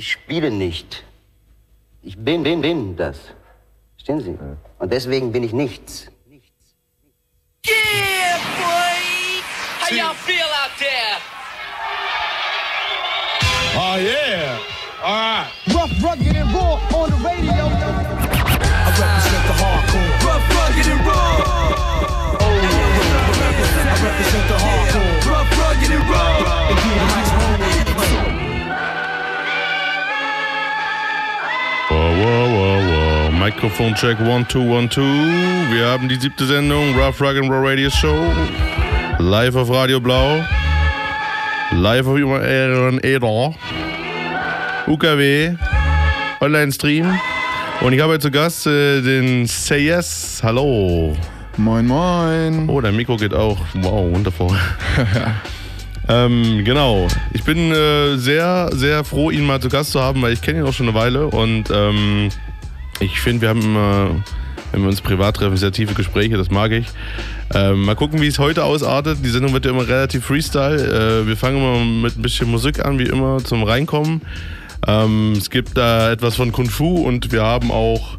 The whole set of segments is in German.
Ich spiele nicht. Ich bin, bin, bin das. Verstehen Sie? Und deswegen bin ich nichts. Mikrofoncheck 1212. Wir haben die siebte Sendung, Rough Rock and Roll Radio Show. Live auf Radio Blau. Live auf Ehren Eder. UKW. Online-Stream. Und ich habe heute zu Gast äh, den Say Yes. Hallo. Moin, moin. Oh, dein Mikro geht auch. Wow, wundervoll. ähm, genau. Ich bin äh, sehr, sehr froh, ihn mal zu Gast zu haben, weil ich kenne ihn auch schon eine Weile und ähm, ich finde, wir haben immer, wenn wir uns privat treffen, sehr tiefe Gespräche, das mag ich. Ähm, mal gucken, wie es heute ausartet. Die Sendung wird ja immer relativ Freestyle. Äh, wir fangen immer mit ein bisschen Musik an, wie immer, zum Reinkommen. Ähm, es gibt da etwas von Kung Fu und wir haben auch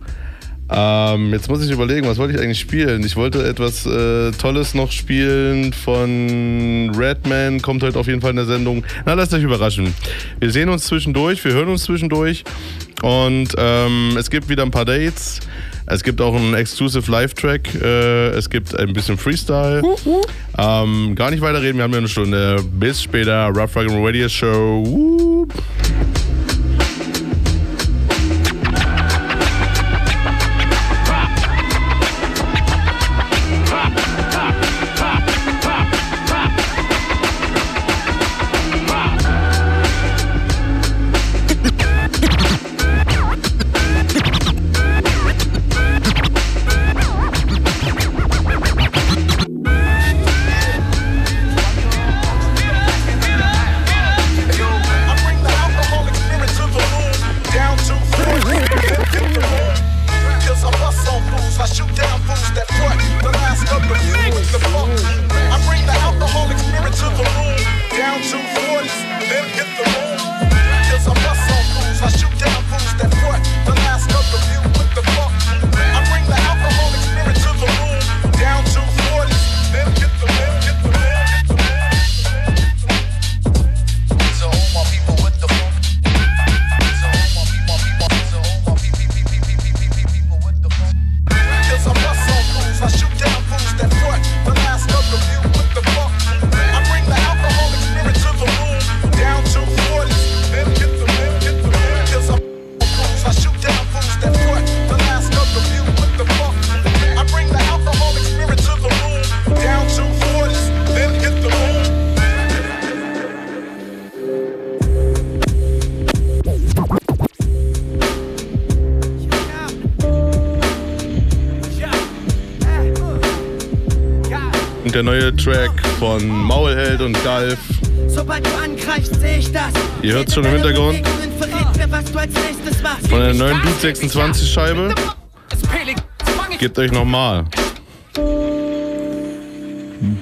ähm, jetzt muss ich überlegen, was wollte ich eigentlich spielen? Ich wollte etwas äh, Tolles noch spielen von Redman, kommt heute auf jeden Fall in der Sendung. Na, lasst euch überraschen. Wir sehen uns zwischendurch, wir hören uns zwischendurch und ähm, es gibt wieder ein paar Dates. Es gibt auch einen Exclusive Live-Track. Äh, es gibt ein bisschen Freestyle. Ähm, gar nicht weiterreden, wir haben ja eine Stunde. Bis später, Rough Rock and Radio Show. Whoop. Von Maulheld und Galf. Sobald du angreifst, sehe ich das. Ihr hört's schon im Hintergrund. Von der neuen Beat 26 Scheibe. Gebt euch nochmal.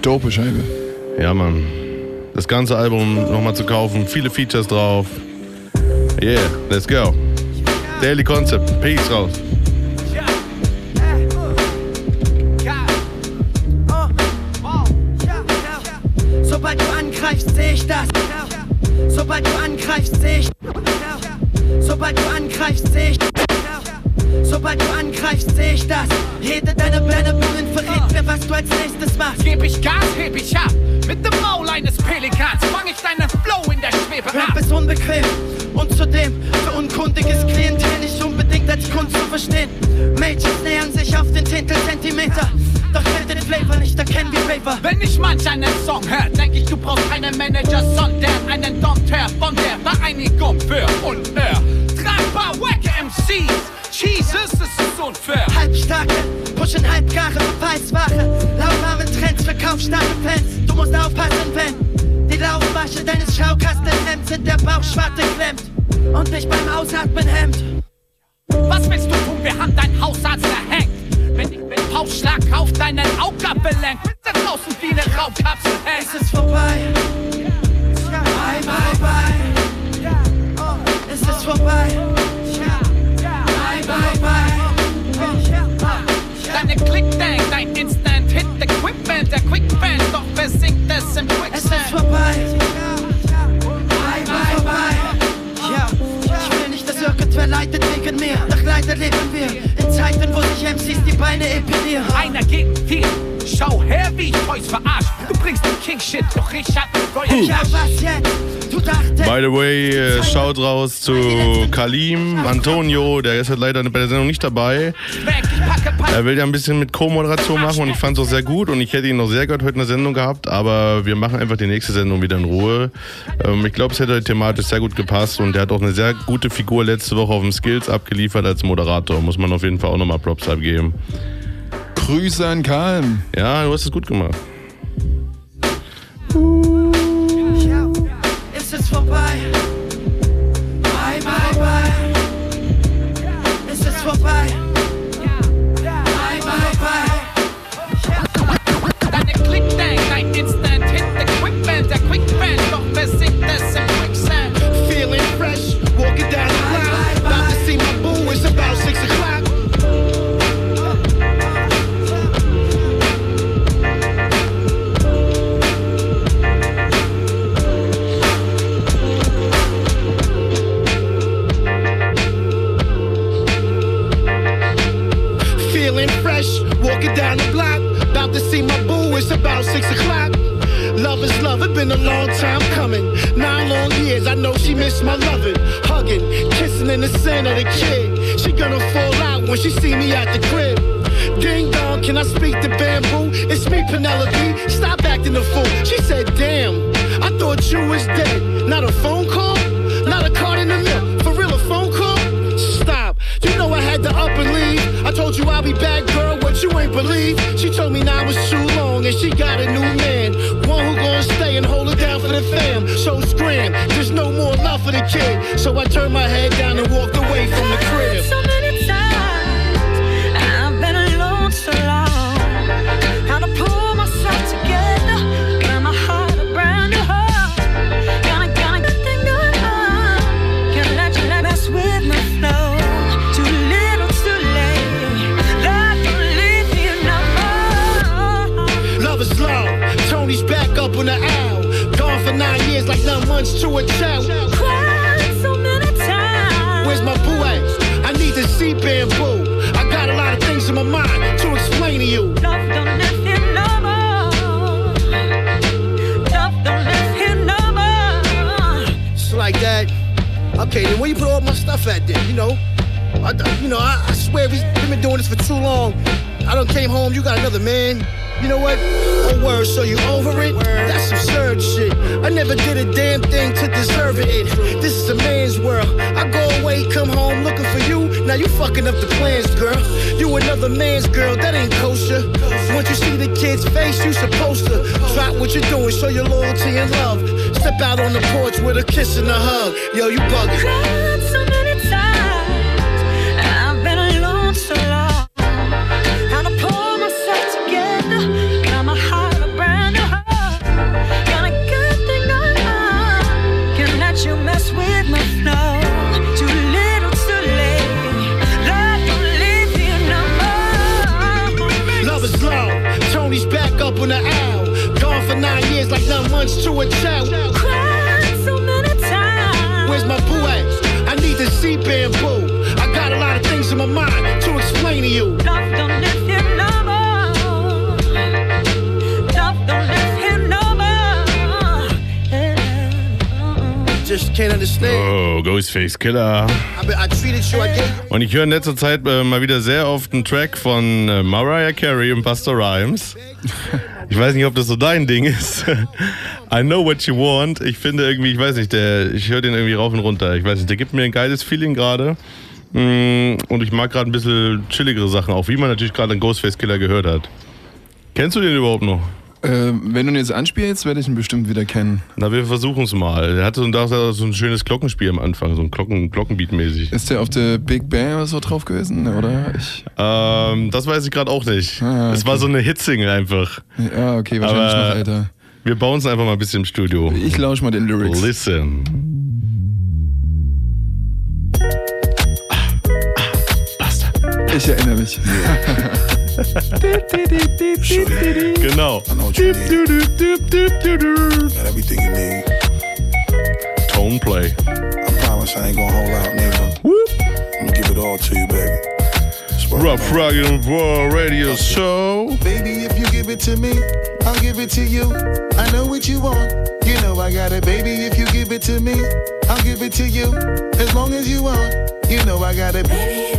Dope Scheibe. Ja, Mann. Das ganze Album nochmal zu kaufen. Viele Features drauf. Yeah, let's go. Daily Concept. Peace raus. Angreifst, sehe ich. Sobald du angreifst, sehe ich. Sobald du angreifst, sehe ich das. Jede deiner Blendungen verrät mir, was du als nächstes machst. Geb ich Gas, heb ich ab. Mit dem Maul eines Pelikans fang ich deinen Flow in der Schwebe Rap ab. ist unbequem und zudem für unkundiges Klientel nicht unbedingt als Kunst zu verstehen. Majors nähern sich auf den Zehntel Zentimeter, doch Flavor nicht erkennen wie Paper. Wenn ich manch einen Song hör, denk ich, du brauchst keinen Manager, sondern einen Dompteur von der Vereinigung für Unfair. Tragbar, wacke MCs, Jesus, es ist unfair. Halbstarke, pushen halbgare Beweisware. Lauwarmen Trends, verkaufsstarke Fans. Du musst aufpassen, wenn die Laufmasche deines Schaukastenhemds in der Bauchschwarte klemmt und dich beim Ausatmen hemmt. Was willst du tun? Wir haben dein Hausarzt erhängt wenn ich bin. Pauschlag auf deinen Augapfellenk. Da draußen wie eine Raubkapsel. Es ist vorbei. Bye, bye, bye. Es ist vorbei. Bye, bye, bye. Deine Clickbank, dein Instant Hit Equipment, der Quickband, doch wer singt es im Quicksand. Es ist vorbei. Bye, bye, bye. Ich will nicht, dass irgendwer leidet wegen mir. Doch leider leben wir in Zeiten, wo sich MCs die Beine epilieren. Einer gegen vier. Schau her, wie ich Toys verarscht. Du bringst den King-Shit, doch ich hab ne neue Ja, was jetzt? Du dachtest, By the way, äh, schaut raus zu Kalim, Antonio, der ist halt leider bei der Sendung nicht dabei. Er will ja ein bisschen mit Co-Moderation machen und ich fand es auch sehr gut und ich hätte ihn noch sehr gern heute in der Sendung gehabt, aber wir machen einfach die nächste Sendung wieder in Ruhe. Ähm, ich glaube, es hätte thematisch sehr gut gepasst und der hat auch eine sehr gute Figur letzte Woche auf dem Skills abgeliefert als Moderator. Muss man auf jeden Fall auch nochmal Props abgeben. Grüße an Kalm. Ja, du hast es gut gemacht. ja, Then where you put all my stuff at then? You know, I, you know, I, I swear we've been doing this for too long. I don't came home, you got another man. You know what? Oh, word, so you over it? That's absurd shit. I never did a damn thing to deserve it. This is a man's world. I go away, come home looking for you. Now you fucking up the plans, girl. You another man's girl, that ain't kosher. Once you see the kid's face, you supposed to drop what you're doing, show your loyalty and love. Step out on the porch with a kiss and a hug. Yo, you bugging. Cried so many times. I've been alone so long. How to pull myself together. Got my heart a brand new heart. Got a good thing going on. Can't let you mess with my flow. Too little, too late. Love don't leave you no more. Love is love. Tony's back up on the owl. Gone for nine years like nine months to a child. Where's my boo at? I need to see bamboo. I got a lot of things in my mind to explain to you. Love don't live here no more. Love don't live here no more. Yeah. Just can't understand. Oh, Ghostface Killer. Und ich höre in letzter Zeit äh, mal wieder sehr oft einen Track von äh, Mariah Carey und Buster Rhymes. Ich weiß nicht, ob das so dein Ding ist. I know what you want. Ich finde irgendwie, ich weiß nicht, der, ich höre den irgendwie rauf und runter. Ich weiß nicht, der gibt mir ein geiles Feeling gerade. Mm, Und ich mag gerade ein bisschen chilligere Sachen, auch wie man natürlich gerade einen Ghostface Killer gehört hat. Kennst du den überhaupt noch? Äh, wenn du ihn jetzt anspielst, werde ich ihn bestimmt wieder kennen. Na, wir versuchen es mal. Der hatte so ein, da so ein schönes Glockenspiel am Anfang, so ein Glocken, Glockenbeat mäßig. Ist der auf der Big Bang oder so drauf gewesen? Oder? Ich, Ähm, das weiß ich gerade auch nicht. Ah, Es war so eine Hitsingle einfach. ja, okay, wahrscheinlich Aber- noch älter. Wir bauen es einfach mal ein bisschen im Studio. Ich lausche mal den Lyrics. Listen. Ich erinnere mich. Genau. Tone play. I promise I ain't gonna hold out, nigga. give it all to you, baby. Rough Rugged and Raw Radio Show. Baby, if you give it to me, I'll give it to you. I know what you want. You know I got it, baby. If you give it to me, I'll give it to you. As long as you want, you know I got it. Baby,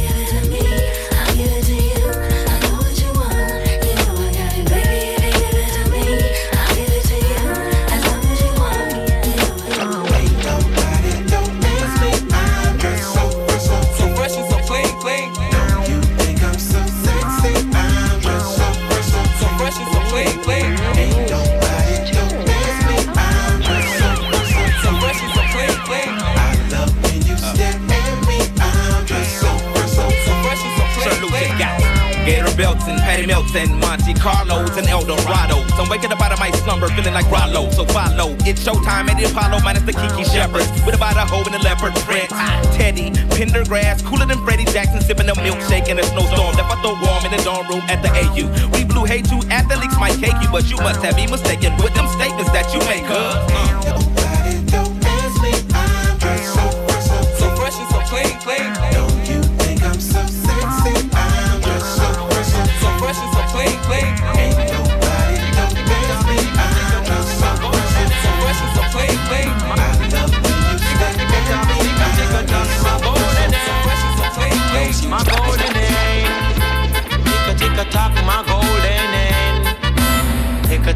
and Patty Melts and Monte Carlos and El Eldorados. I'm waking up out of my slumber feeling like Rollo. So follow. It's showtime at the Apollo minus the Kiki Shepherds. With about a hoe in the leopard print. Teddy, Pendergrass, cooler than Freddie Jackson, sipping a milkshake in a snowstorm. Left out the warm in the dorm room at the AU. We blew hey two athletes might cake you, but you must have me mistaken with them statements that you make, cuz. Uh.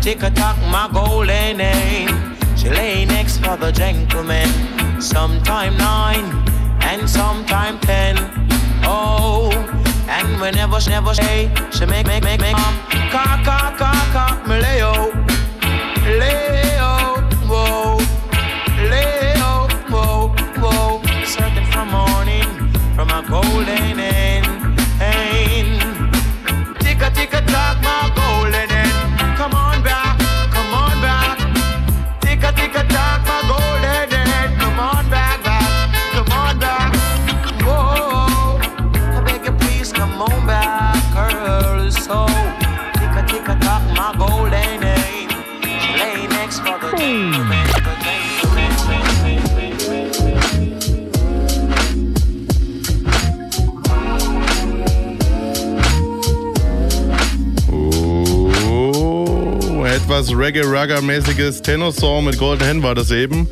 Tick a tock, my golden end. She lay next for the gentleman. Sometime nine and sometime ten. Oh, and whenever she never say, she make make make make um, cock cock cock cock me lay out, whoa, out, whoa, whoa. Searching for morning from a golden end. Reggae-Rugger-mäßiges Tenor-Song mit Golden Hen war das eben.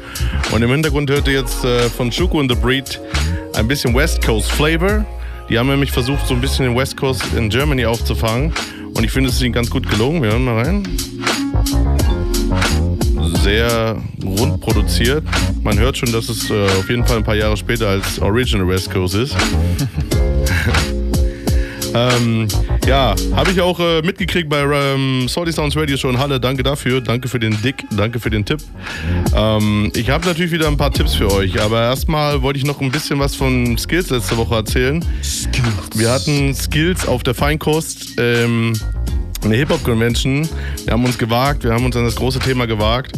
Und im Hintergrund hört ihr jetzt äh, von Chuku and the Breed ein bisschen West Coast Flavor. Die haben nämlich versucht, so ein bisschen den West Coast in Germany aufzufangen. Und ich finde, es ist ihnen ganz gut gelungen. Wir hören mal rein. Sehr rund produziert. Man hört schon, dass es äh, auf jeden Fall ein paar Jahre später als Original West Coast ist. Ähm, ja, habe ich auch äh, mitgekriegt bei ähm, Salty Sounds Radio Show in Halle. Danke dafür. Danke für den Dick. Danke für den Tipp. Ähm, ich habe natürlich wieder ein paar Tipps für euch, aber erstmal wollte ich noch ein bisschen was von Skills letzte Woche erzählen. Wir hatten Skills auf der Feinkost. Ähm, eine Hip-Hop-Convention. Wir haben uns gewagt, wir haben uns an das große Thema gewagt.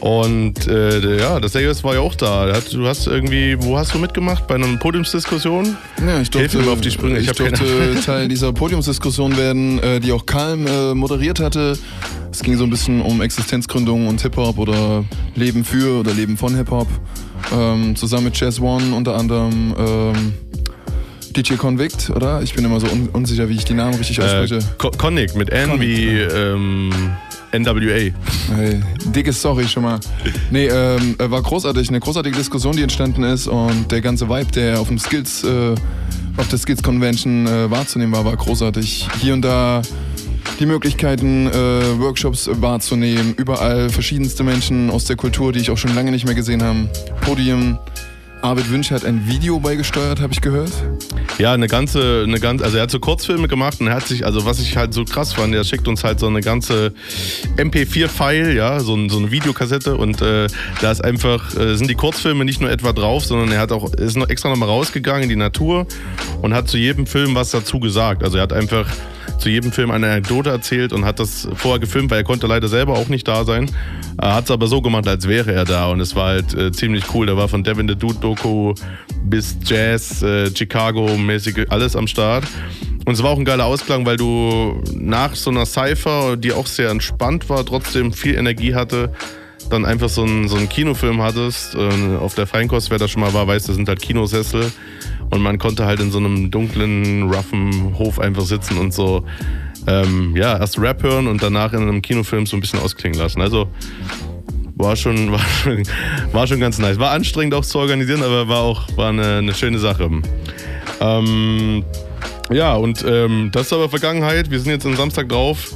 Und äh, ja, das Serious war ja auch da. Der hat- Du hast irgendwie, wo hast du mitgemacht? Bei einer Podiumsdiskussion? Ja, ich Hilf durfte, mir mal auf die Sprünge. Ich, ich durfte. Teil dieser Podiumsdiskussion werden, äh, die auch Kalm äh, moderiert hatte. Es ging so ein bisschen um Existenzgründung und Hip-Hop oder Leben für oder Leben von Hip-Hop. Ähm, zusammen mit Jazz One unter anderem ähm, DJ Convict, oder? Ich bin immer so un unsicher, wie ich die Namen richtig ausspreche. Äh, Co- Connick mit N wie ähm, NWA. Hey, dickes Sorry schon mal. Nee, ähm, äh, war großartig, eine großartige Diskussion, die entstanden ist und der ganze Vibe, der auf dem Skills, äh, auf der Skills Convention äh, wahrzunehmen war, war großartig. Hier und da die Möglichkeiten, äh, Workshops wahrzunehmen, überall verschiedenste Menschen aus der Kultur, die ich auch schon lange nicht mehr gesehen habe. Podium. Arvid Wünsch hat ein Video beigesteuert, habe ich gehört. Ja, eine ganze, eine ganze, also er hat so Kurzfilme gemacht und er hat sich, also was ich halt so krass fand, er schickt uns halt so eine ganze MP4-File, ja, so, so eine Videokassette und äh, da ist einfach, äh, sind die Kurzfilme nicht nur etwa drauf, sondern er hat auch, ist noch extra nochmal rausgegangen in die Natur und hat zu jedem Film was dazu gesagt. Also er hat einfach zu jedem Film eine Anekdote erzählt und hat das vorher gefilmt, weil er konnte leider selber auch nicht da sein. Er hat es aber so gemacht, als wäre er da und es war halt äh, ziemlich cool. Da war von Devin the Dude Doku bis Jazz, äh, Chicago mäßig alles am Start. Und es war auch ein geiler Ausklang, weil du nach so einer Cypher, die auch sehr entspannt war, trotzdem viel Energie hatte, dann einfach so einen, so einen Kinofilm hattest. Äh, auf der Feinkost, wer da schon mal war, weiß, das sind halt Kinosessel. Und man konnte halt in so einem dunklen, roughen Hof einfach sitzen und so, ähm, ja, erst Rap hören und danach in einem Kinofilm so ein bisschen ausklingen lassen. Also war schon, war schon, war schon ganz nice. War anstrengend auch zu organisieren, aber war auch war eine, eine schöne Sache. Ähm, ja, und ähm, das ist aber Vergangenheit. Wir sind jetzt am Samstag drauf.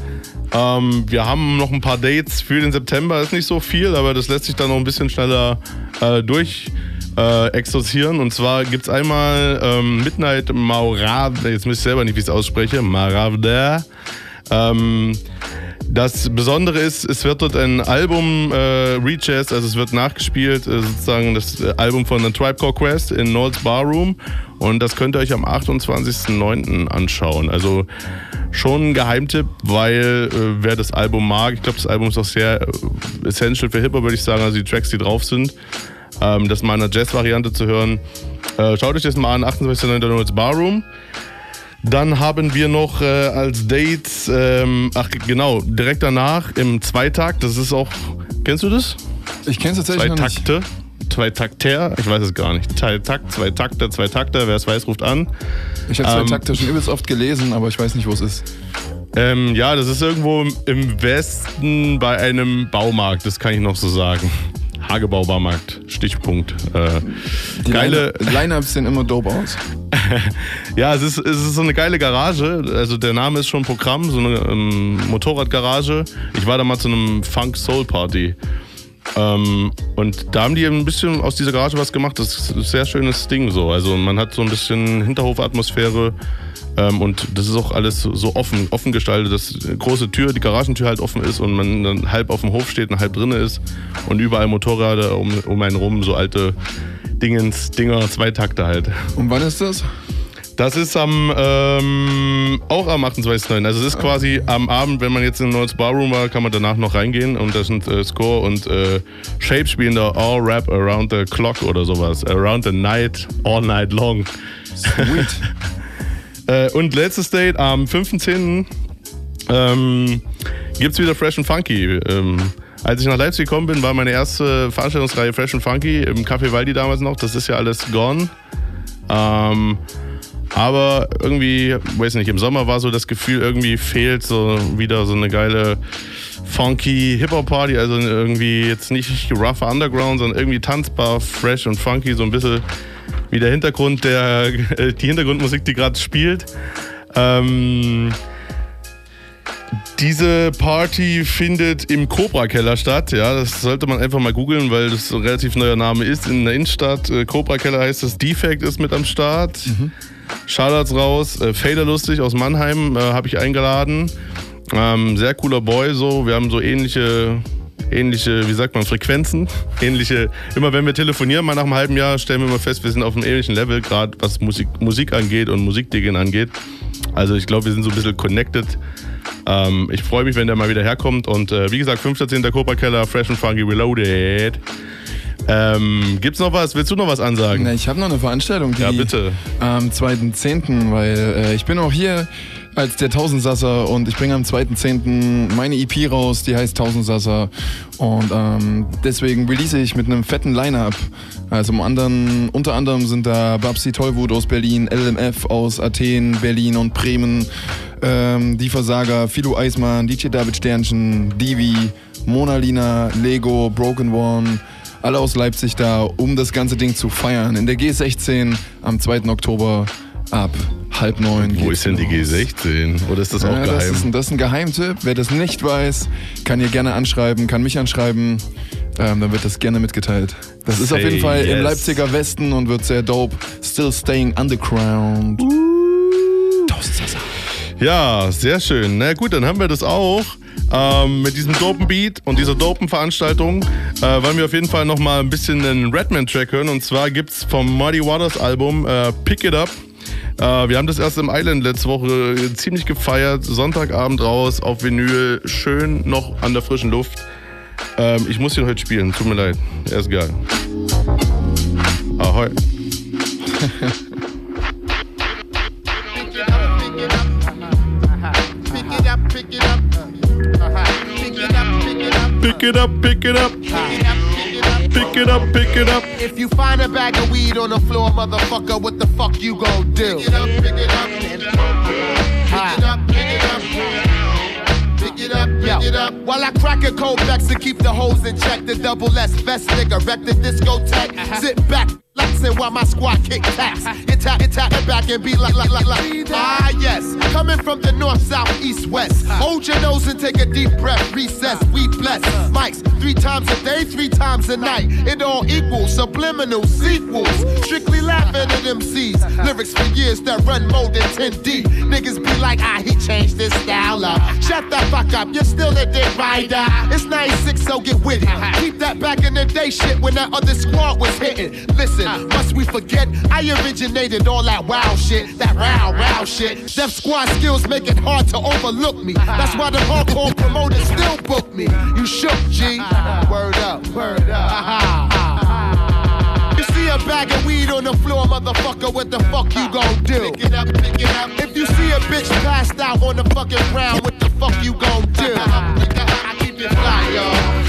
Ähm, wir haben noch ein paar Dates für den September. Ist nicht so viel, aber das lässt sich dann noch ein bisschen schneller äh, durch äh, exorzieren. Und zwar gibt es einmal ähm, Midnight Maurave, jetzt weiß ich selber nicht, wie ich es ausspreche, Maravda. Ähm, das Besondere ist, es wird dort ein Album äh, rejazz, also es wird nachgespielt, äh, sozusagen das äh, Album von The Tribe Called Quest in Noel's Barroom und das könnt ihr euch am 28.09. anschauen. Also schon ein Geheimtipp, weil äh, wer das Album mag, ich glaube das Album ist auch sehr äh, essential für Hip-Hop, würde ich sagen, also die Tracks, die drauf sind, ähm, das mal in einer Jazz-Variante zu hören. Äh, schaut euch das mal an, 28.09. Noel's Barroom. Dann haben wir noch äh, als Dates, ähm, ach genau, direkt danach im Zweitakt, das ist auch, kennst du das? Ich kenne es tatsächlich Zwei noch nicht. Takte, zwei Takter, ich weiß es gar nicht. Zwei Takt, zwei Takte, zwei Takter, wer es weiß, ruft an. Ich habe zwei Ähm, Takte schon übelst oft gelesen, aber ich weiß nicht, wo es ist. Ähm, ja, das ist irgendwo im Westen bei einem Baumarkt, das kann ich noch so sagen. Hagebau-Baumarkt, Stichpunkt. Äh, Die geile, Line- Line-Ups sehen immer dope aus. ja, es ist, es ist so eine geile Garage. Also der Name ist schon Programm, so eine ähm, Motorradgarage. Ich war da mal zu einem Funk Soul Party. Ähm, und da haben die ein bisschen aus dieser Garage was gemacht. Das ist ein sehr schönes Ding so. Also man hat so ein bisschen Hinterhofatmosphäre. Ähm, und das ist auch alles so- offen, offen gestaltet, dass eine große Tür, die Garagentür halt offen ist und man dann halb auf dem Hof steht und halb drinne ist und überall Motorräder um, um einen rum, so alte Dingens, Dinger, Zweitakte halt. Und wann ist das? Das ist am ähm, auch am 28.09. Also es ist quasi am Abend, wenn man jetzt in Neues Barroom war, kann man danach noch reingehen und da sind äh, Score und äh, Shape spielen da All Rap Around the Clock oder sowas. Around the Night, All Night Long. Sweet. äh, und letztes Date am 5.10. Ähm, gibt's wieder Fresh and Funky. Ähm, als ich nach Leipzig gekommen bin, war meine erste Veranstaltungsreihe Fresh and Funky im Café Waldi damals noch. Das ist ja alles gone. Ähm, aber irgendwie, weiß nicht, im Sommer war so das Gefühl, irgendwie fehlt so wieder so eine geile funky Hip-Hop-Party. Also irgendwie jetzt nicht rough Underground, sondern irgendwie tanzbar, fresh und funky, so ein bisschen wie der Hintergrund, der, die Hintergrundmusik, die gerade spielt. Ähm, diese Party findet im Cobra-Keller statt. Ja, das sollte man einfach mal googeln, weil das ein relativ neuer Name ist. In der Innenstadt. Äh, Cobra-Keller heißt das. Defect ist mit am Start. Shoutouts raus. Äh, Fader Lustig aus Mannheim äh, habe ich eingeladen. Ähm, sehr cooler Boy, so. Wir haben so ähnliche, ähnliche, wie sagt man, Frequenzen. Ähnliche, immer wenn wir telefonieren, mal nach einem halben Jahr, stellen wir mal fest, wir sind auf einem ähnlichen Level, gerade was Musik, Musik angeht und Musikdigging angeht. Also ich glaube, wir sind so ein bisschen connected. Ähm, ich freue mich, wenn der mal wieder herkommt. Und äh, wie gesagt, 15. Cobra Keller, Fresh and Funky Reloaded. Ähm, gibt's noch was? Willst du noch was ansagen? Na, ich habe noch eine Veranstaltung, die Ja, bitte. am 2.10., weil äh, ich bin auch hier als der Tausendsasser und ich bringe am 2.10. meine EP raus, die heißt Tausendsasser und ähm, deswegen release ich mit einem fetten Line-Up. Also im anderen, unter anderem sind da Babsi Tollwut aus Berlin, LMF aus Athen, Berlin und Bremen, ähm, Die Versager, Philo Eismann, DJ David Sternchen, Divi, Mona Lina, Lego, Broken One, alle aus Leipzig da, um das ganze Ding zu feiern. In der G16 am 2. Oktober ab halb neun. Wo ist denn die G16? Oder ist das auch ja, geheim? Das ist, ein, das ist ein Geheimtipp. Wer das nicht weiß, kann ihr gerne anschreiben, kann mich anschreiben. Ähm, dann wird das gerne mitgeteilt. Das ist auf Say jeden Fall yes. im Leipziger Westen und wird sehr dope. Still staying underground. Ja, sehr schön. Na gut, dann haben wir das auch. Ähm, mit diesem dopen Beat und dieser dopen Veranstaltung äh, wollen wir auf jeden Fall nochmal ein bisschen einen Redman-Track hören. Und zwar gibt's vom Muddy Waters Album äh, Pick It Up. Äh, wir haben das erst im Island letzte Woche ziemlich gefeiert. Sonntagabend raus auf Vinyl, schön noch an der frischen Luft. Ähm, ich muss ihn heute spielen, tut mir leid. Er ist geil. Ahoi. Pick it up, pick it up. Pick it up, pick it up. If you find a bag of weed on the floor, motherfucker, what the fuck you gon' do? Pick it up, pick it up, pick it up, pick it up. Pick it up, pick it up. While I crack a cold vex and keep the hoes in check, the double S vest nigga wreck the discotheque. Uh-huh. Sit back, flexing while my squad kick taps. Get tap, get tap it back and be like, like, like, like. Ah, yes. Coming from the north, south, east, west. Hold your nose and take a deep breath. Recess, we bless. Mics, three times a day, three times a night. It all equals subliminal sequels. Strictly laughing at MCs. Lyrics for years that run more than 10 deep. Niggas be like, ah, he changed his style up. Shut the fuck up, you're still a dick rider. It's 96, so get with it. Keep that back in the day shit when that other squad was hitting. Listen, must we forget? I originated all that wow shit, that row, row shit. Def squad skills make it hard to overlook me. That's why the hardcore promoters still book me. You shook, G. Word up, word up. You see a bag of weed on the floor, motherfucker, what the fuck you gon' do? Pick it up, pick it up. If you see a bitch passed out on the fucking ground, what the fuck you gon' do? I keep it fly, y'all.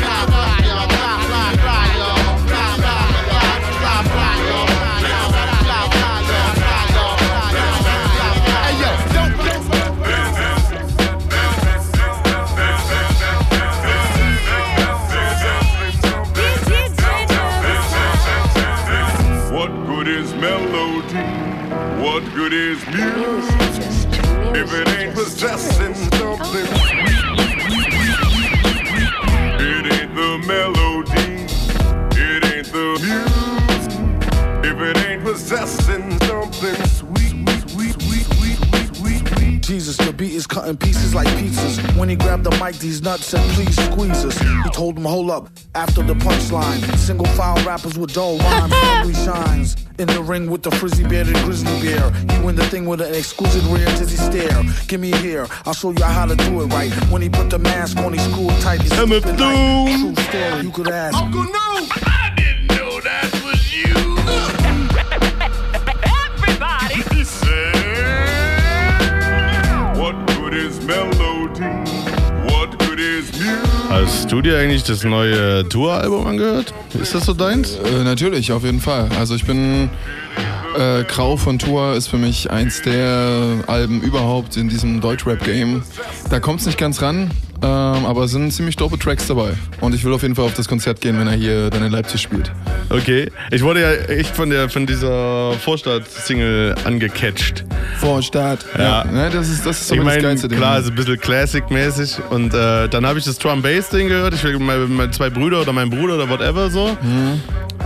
Is music? If it ain't possessing something. It ain't the melody. It ain't the music. If it ain't possessing Jesus, the beat is cutting pieces like pizzas. When he grabbed the mic, these nuts said, please squeeze us. He told him, hold up, after the punchline. Single file rappers with dull rhymes, ugly shines. In the ring with the frizzy bearded grizzly bear. He win the thing with an exquisite rear dizzy stare. Give me here, I'll show you how to do it right. When he put the mask on, he screwed tight. He's True story, you could ask. Uncle No, du dir eigentlich das neue Tour-Album angehört? Ist das so deins? Äh, natürlich, auf jeden Fall. Also ich bin äh, Grau von Tour ist für mich eins der Alben überhaupt in diesem Deutschrap-Game. Da kommt es nicht ganz ran, ähm, aber es sind ziemlich dope Tracks dabei. Und ich will auf jeden Fall auf das Konzert gehen, wenn er hier dann in Leipzig spielt. Okay. Ich wurde ja echt von, der, von dieser Vorstadt-Single angecatcht. Vorstadt. Ja. Ne, das ist, das ist so ich das meine, geilste Ding. klar, ist ein bisschen Classic-mäßig. Und äh, dann habe ich das Drum Bass Ding gehört. Ich will meine, meine zwei Brüder oder mein Bruder oder whatever so. Mhm.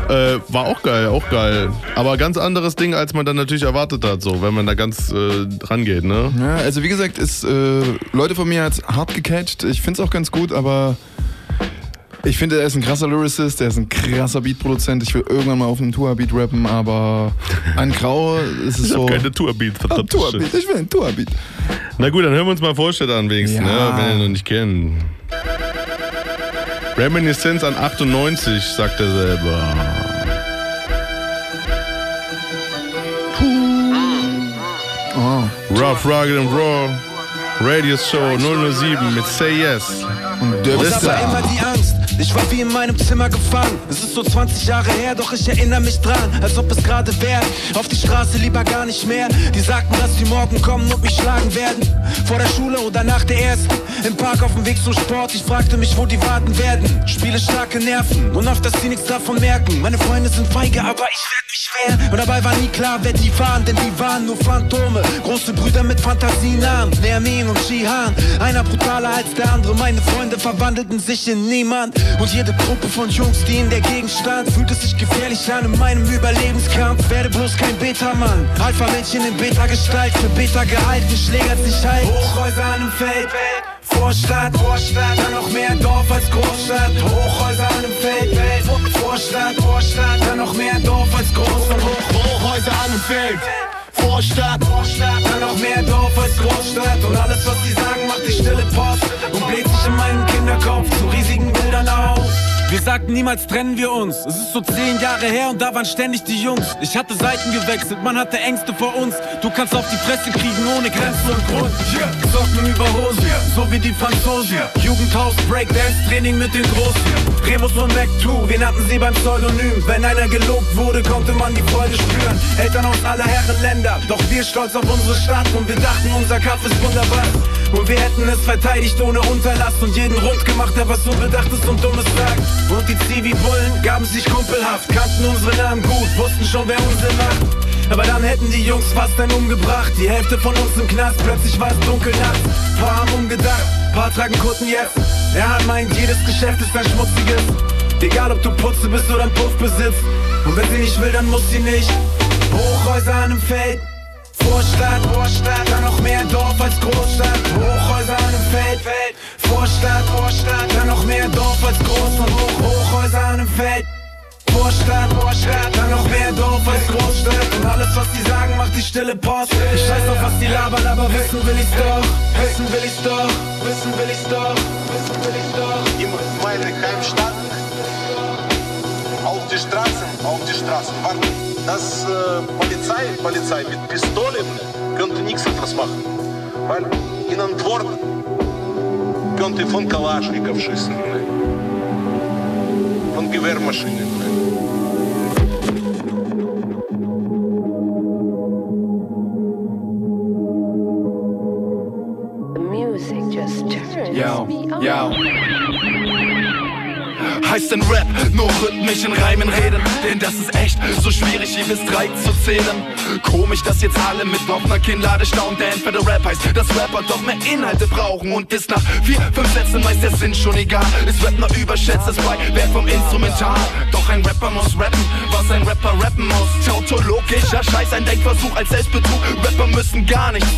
Äh, war auch geil, auch geil. Aber ganz anderes Ding, als man dann natürlich erwartet hat, so, wenn man da ganz äh, dran geht, ne? Ja, also wie gesagt, ist äh, Leute von mir hat's hart gecatcht. Ich find's auch ganz gut, aber ich finde, er ist ein krasser Lyricist, er ist ein krasser Beatproduzent. Ich will irgendwann mal auf einem Tourbeat rappen, aber an Grau ist es Ich so. hab keine Tourbeat, verdammt. Tourbeat, ich will ein Tourbeat. Na gut, dann hören wir uns mal Vorstädter an wenigstens, Ja. ne? wenn ihr noch nicht kennen. Reminiszenz an 98, sagt er selber. Rough, rugged and raw. Radius Show 007 mit Say Yes. Und der immer die Angst. Ich war wie in meinem Zimmer gefangen. Es ist so 20 Jahre her, doch ich erinnere mich dran, als ob es gerade wäre. Auf die Straße lieber gar nicht mehr. Die sagten, dass sie morgen kommen und mich schlagen werden. Vor der Schule oder nach der ersten. Im Park auf dem Weg zum Sport. Ich fragte mich, wo die warten werden. Spiele starke Nerven und auf dass sie nichts davon merken. Meine Freunde sind feige, aber ich werd mich wehren. Und dabei war nie klar, wer die waren, denn die waren nur Phantome. Große Brüder mit Fantasienamen. Nermin und Shihan. Einer brutaler als der andere. Meine Freunde verwandelten sich in niemand. Und jede Gruppe von Jungs, die in der Gegend stand, fühlte sich gefährlich an in meinem Überlebenskampf. Werde bloß kein Beta-Mann. Alpha-Männchen in Beta-Gestalt, für Beta gehalten, schlägert sich halt. Hochhäuser an einem Feld. Vorstadt, Vorstadt, dann noch mehr Dorf als Großstadt. Hochhäuser an einem Feld, Vorstadt, Vorstadt, dann noch mehr Dorf als Großstadt. Hoch, Hochhäuser an einem Feld. Vorstadt, dann noch mehr Dorf als Großstadt. Und alles, was sie sagen, macht die stille Post und bläht sich in meinem Kinderkopf zu riesigen Bildern auf. Wir sagten niemals trennen wir uns. Es ist so zehn Jahre her und da waren ständig die Jungs. Ich hatte Seiten gewechselt, man hatte Ängste vor uns. Du kannst auf die Fresse kriegen ohne Grenzen und Grund. Socken über Hose, so wie die Franzosen. Jugendhaus, Breakdance, Training mit den Großen. Remus und Mac 2, wir nannten sie beim Pseudonym. Wenn einer gelobt wurde, konnte man die Freude spüren. Eltern aus aller Herren Länder, doch wir stolz auf unsere Stadt und wir dachten, unser Kampf ist wunderbar. Und wir hätten es verteidigt ohne Unterlass und jeden rund gemacht, der was Unbedachtes und Dummes sagt. Und die Zivi-Bullen gaben sich kumpelhaft, kannten unsere Namen gut, wussten schon, wer Unsinn macht. Aber dann hätten die Jungs fast einen umgebracht. Die Hälfte von uns im Knast, plötzlich war es dunkel nachts. Paar haben umgedacht, paar tragen Kutten jetzt. Er hat meint, jedes Geschäft ist ein schmutziges. Egal ob du Putze bist oder ein Puff besitzt. Und wenn sie nicht will, dann muss sie nicht. Hochhäuser an einem Feld. Vorstadt, Vorstadt, dann noch mehr Dorf als Großstadt. Hochhäuser an einem Feld, Feld. Vorstadt, Vorstadt, dann noch mehr Dorf als Groß und Hoch, Hochhäuser an einem Feld. Vorstadt, Vorstadt, dann noch mehr Dorf als Großstadt. Und alles, was die sagen, macht die stille Post. Ich scheiß auf, was die labern, aber wissen will ich's doch. Wissen will ich's doch, wissen will ich's doch, wissen will ich's doch. In meine Heimstadt, auf die Straßen, auf die Straßen. Warten. Das äh, Polizei, Polizei mit Pistolen könnte nichts anderes machen. Weil in Antwort könnte von Kalaschnikow schießen. Ne? Von Gewehrmaschinen. Ne? The music just turns Yo, me on. yo. Heißt in Rap nur rhythmisch in Reimen reden, denn das ist echt so schwierig wie bis drei zu zählen. Komisch, dass jetzt alle mit offener Kinnlade staunen, der Rap heißt, dass Rapper doch mehr Inhalte brauchen und bis nach vier, fünf Sätzen meist der Sinn schon egal. Ist Rap nur überschätzt, ist bei Wert vom Instrumental. Doch ein Rapper muss rappen, was ein Rapper rappen muss. Tautologischer Scheiß, ein Denkversuch als Selbstbetrug. Rapper müssen gar nichts,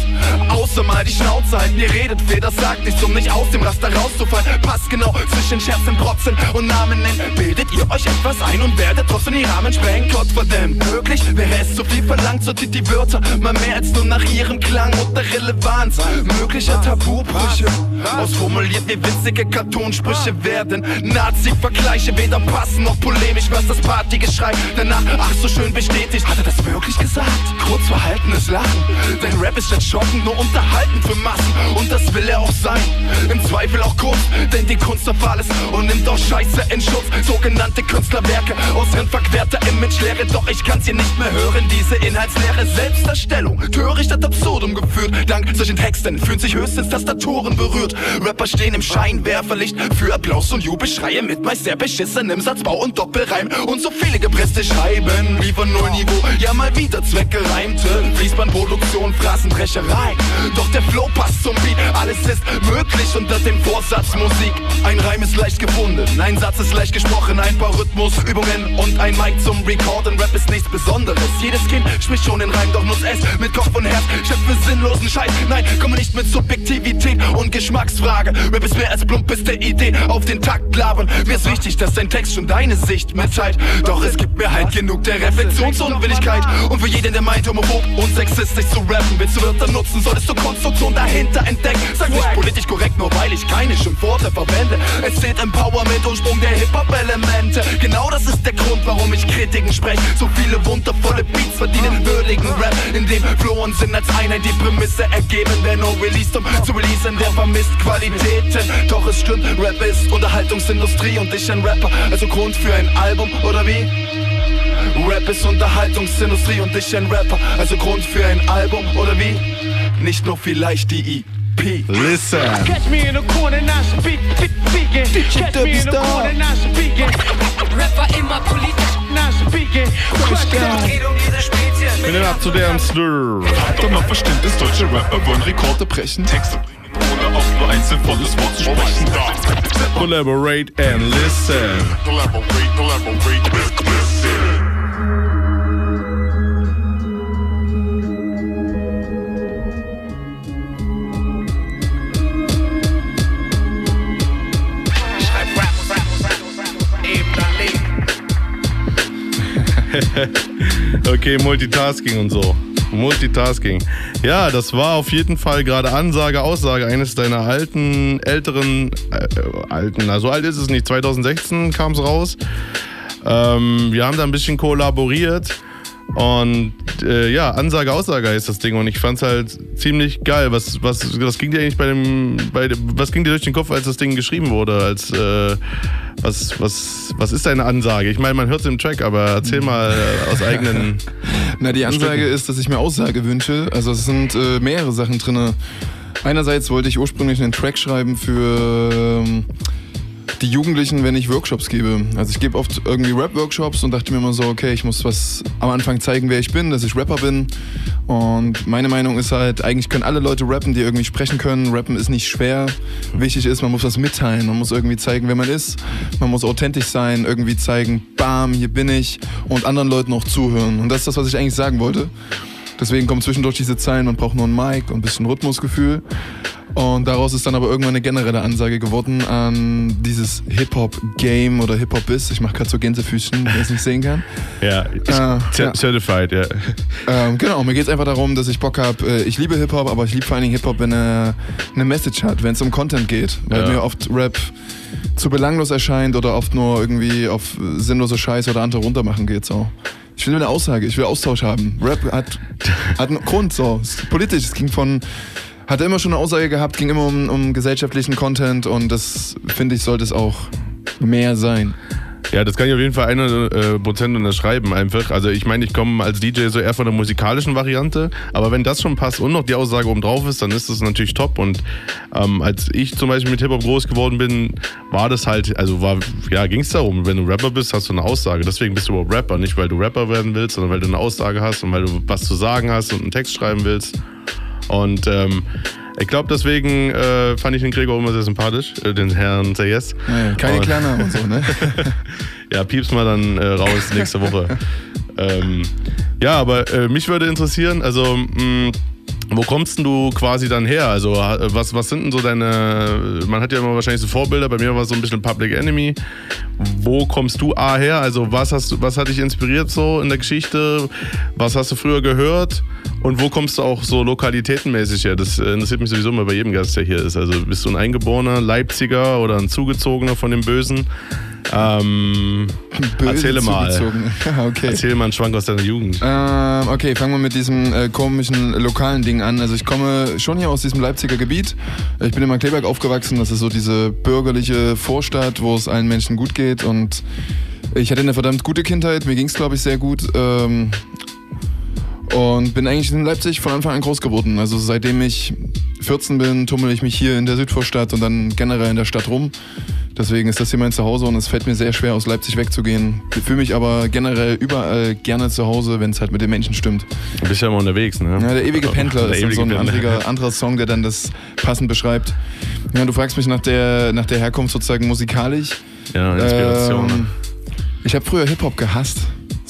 außer mal die Schnauze halten. Ihr redet viel, das sagt nichts, um nicht aus dem Raster rauszufallen. Passt genau zwischen Scherzen, Protzen und Namen nennen. Bildet ihr euch etwas ein und werdet trotzdem die Rahmen sprengen. Gott verdammt, möglich wäre es zu viel verlangt, sortiert die Wörter mal mehr als nur nach ihrem Klang und der Relevanz möglicher Tabubrüche. Ausformuliert wie witzige Cartoonsprüche werden Nazi-Vergleiche weder passen noch polemisch, was das Partygeschrei danach ach so schön bestätigt. Hat er das wirklich gesagt? Kurz verhaltenes Lachen, denn Rap ist nicht schocken, nur unterhalten für Massen und das will er auch sein. Im Zweifel auch kurz, denn die Kunst zerfall ist und nimmt auch Scheiße in Schutz. Sogenannte Künstlerwerke aus ihren verquerter Imagelehre, doch ich kann's hier nicht mehr hören. Diese Inhaltslehre, Selbstdarstellung, töricht ad absurdum geführt. Dank solchen Texten fühlen sich höchstens Tastaturen berührt. Rapper stehen im Scheinwerferlicht für Applaus und Jubelschreie mit meist sehr beschissenem Satzbau und Doppelreim und so viele gepresste Schreiben. Liefer Nullniveau, ja mal wieder zweckgereimte Fließbandproduktion, Phrasendrescherei. Doch der Flow passt zum Beat, alles ist möglich unter dem Vorsatz Musik. Ein Reim ist leicht gefunden, ein Satz ist leicht gesprochen, ein paar Rhythmusübungen und ein Mic zum Recorden. Rap ist nichts Besonderes. Jedes Kind spricht schon den Reim, doch nutzt es mit Kopf und Herz. Statt für sinnlosen Scheiß, nein, komme nicht mit Subjektivität und Geschmacksfrage. Rap ist mehr als plumpeste Idee auf den Takt labern. Mir ist wichtig, dass dein Text schon deine Sicht mitteilt. Doch es gibt mir halt genug der Reflexionsunwilligkeit. Und für jeden, der meint, homophob und sexistisch zu rappen, willst du Wörter nutzen, solltest du Konstruktion dahinter entdecken. Sag nicht politisch korrekt, nur weil ich keine Schimpfworte verwende. Es zählt Empowerment, Ursprung der Hip-Hop-Elemente. Genau das ist der Grund, warum ich Kritiken spreche. So viele wundervolle Beats verdienen würdigen Rap, in dem Flow und Sinn als Einheit die Prämisse ergeben. Wer nur released, um zu releasen, der vermisst Qualitäten. Doch es stimmt, Rap ist Unterhaltungsindustrie und ich ein Rapper, also Grund für ein Album, oder wie? Rap ist Unterhaltungsindustrie und ich ein Rapper, also Grund für ein Album, oder wie? Nicht nur vielleicht die EP. Listen. Catch me in the corner, now speak, speak, speaking. Catch me in the corner, now speaking. Rapper immer politisch, now speaking. Spezies. Bin ab zu deren Slur. Doch mal Verständnis, deutsche Rapper wollen Rekorde brechen. Texte bringen, ohne auf nur ein sinnvolles Wort zu sprechen. Collaborate and listen. Collaborate, collaborate, listen. okay, Multitasking und so. Multitasking. Ja, das war auf jeden Fall gerade Ansage, Aussage eines deiner alten, älteren, äh, alten, na so alt ist es nicht, 2016 kam es raus. Ähm, wir haben da ein bisschen kollaboriert und äh, ja, Ansage, Aussage ist das Ding und ich fand's halt ziemlich geil. Was, was, was ging dir eigentlich bei dem, bei was ging dir durch den Kopf, als das Ding geschrieben wurde? Als, äh, was, was, was ist deine Ansage? Ich meine, man hört es im Track, aber erzähl mal aus eigenen. Na, die Ansage ist, dass ich mir Aussage wünsche. Also es sind äh, mehrere Sachen drin. Einerseits wollte ich ursprünglich einen Track schreiben für ähm, die Jugendlichen, wenn ich Workshops gebe. Also ich gebe oft irgendwie Rap-Workshops und dachte mir immer so, okay, ich muss was am Anfang zeigen, wer ich bin, dass ich Rapper bin. Und meine Meinung ist halt, eigentlich können alle Leute rappen, die irgendwie sprechen können. Rappen ist nicht schwer. Wichtig ist, man muss was mitteilen. Man muss irgendwie zeigen, wer man ist. Man muss authentisch sein, irgendwie zeigen, bam, hier bin ich. Und anderen Leuten auch zuhören. Und das ist das, was ich eigentlich sagen wollte. Deswegen kommen zwischendurch diese Zeilen, man braucht nur ein Mic und ein bisschen Rhythmusgefühl. Und daraus ist dann aber irgendwann eine generelle Ansage geworden an dieses Hip-Hop-Game oder Hip-Hop-Biss. Ich mache gerade so Gänsefüßchen, wer es nicht sehen kann. Ja, Äh, ja. certified, ja. Ähm, genau, mir geht es einfach darum, dass ich Bock habe. Äh, ich liebe Hip-Hop, aber ich liebe vor allen Dingen Hip-Hop, wenn er eine Message hat, wenn es um Content geht. Weil Ja. mir oft Rap zu belanglos erscheint oder oft nur irgendwie auf sinnlose Scheiße oder andere runtermachen geht. So. Ich will eine Aussage, ich will Austausch haben. Rap hat, hat einen Grund, so. Ist politisch, es ging von. Hatte immer schon eine Aussage gehabt, ging immer um, um gesellschaftlichen Content und das finde ich, sollte es auch mehr sein. Ja, das kann ich auf jeden Fall 100 äh, Prozent unterschreiben einfach. Also ich meine, ich komme als DJ so eher von der musikalischen Variante, aber wenn das schon passt und noch die Aussage oben drauf ist, dann ist das natürlich top. Und ähm, als ich zum Beispiel mit Hip-Hop groß geworden bin, war das halt, also war, ja, ging es darum, wenn du Rapper bist, hast du eine Aussage. Deswegen bist du überhaupt Rapper, nicht weil du Rapper werden willst, sondern weil du eine Aussage hast und weil du was zu sagen hast und einen Text schreiben willst. Und ähm, ich glaube, deswegen äh, fand ich den Gregor immer sehr sympathisch, äh, den Herrn Sayes. Naja, keine Und- Klarnamen und so, ne? ja, piepst mal dann äh, raus nächste Woche. ähm, ja, aber äh, mich würde interessieren, also mh, wo kommst denn du quasi dann her? Also was, was sind denn so deine, man hat ja immer wahrscheinlich so Vorbilder, bei mir war es so ein bisschen Public Enemy. Wo kommst du A her? Also was, hast, was hat dich inspiriert so in der Geschichte? Was hast du früher gehört? Und wo kommst du auch so lokalitätenmäßig her? Das interessiert mich sowieso immer bei jedem Gast, der hier ist. Also bist du ein eingeborener Leipziger oder ein Zugezogener von dem Bösen? Ähm, Böse erzähle mal. Okay. Erzähl mal einen Schwank aus deiner Jugend. Ähm, okay, fangen wir mit diesem äh, komischen lokalen Ding an. Also ich komme schon hier aus diesem Leipziger Gebiet. Ich bin in Markleberg aufgewachsen. Das ist so diese bürgerliche Vorstadt, wo es allen Menschen gut geht. Und ich hatte eine verdammt gute Kindheit. Mir ging es, glaube ich, sehr gut. Ähm, und bin eigentlich in Leipzig von Anfang an groß geworden. Also seitdem ich 14 bin, tummel ich mich hier in der Südvorstadt und dann generell in der Stadt rum. Deswegen ist das hier mein Zuhause und es fällt mir sehr schwer, aus Leipzig wegzugehen. Ich fühle mich aber generell überall gerne zu Hause, wenn es halt mit den Menschen stimmt. Du bist ja immer unterwegs, ne? Ja, der ewige Pendler Der ist ewige so ein anderer, anderer Song, der dann das passend beschreibt. Ja, du fragst mich nach der, nach der Herkunft sozusagen musikalisch. Ja, Inspiration. Ähm, ich habe früher Hip-Hop gehasst.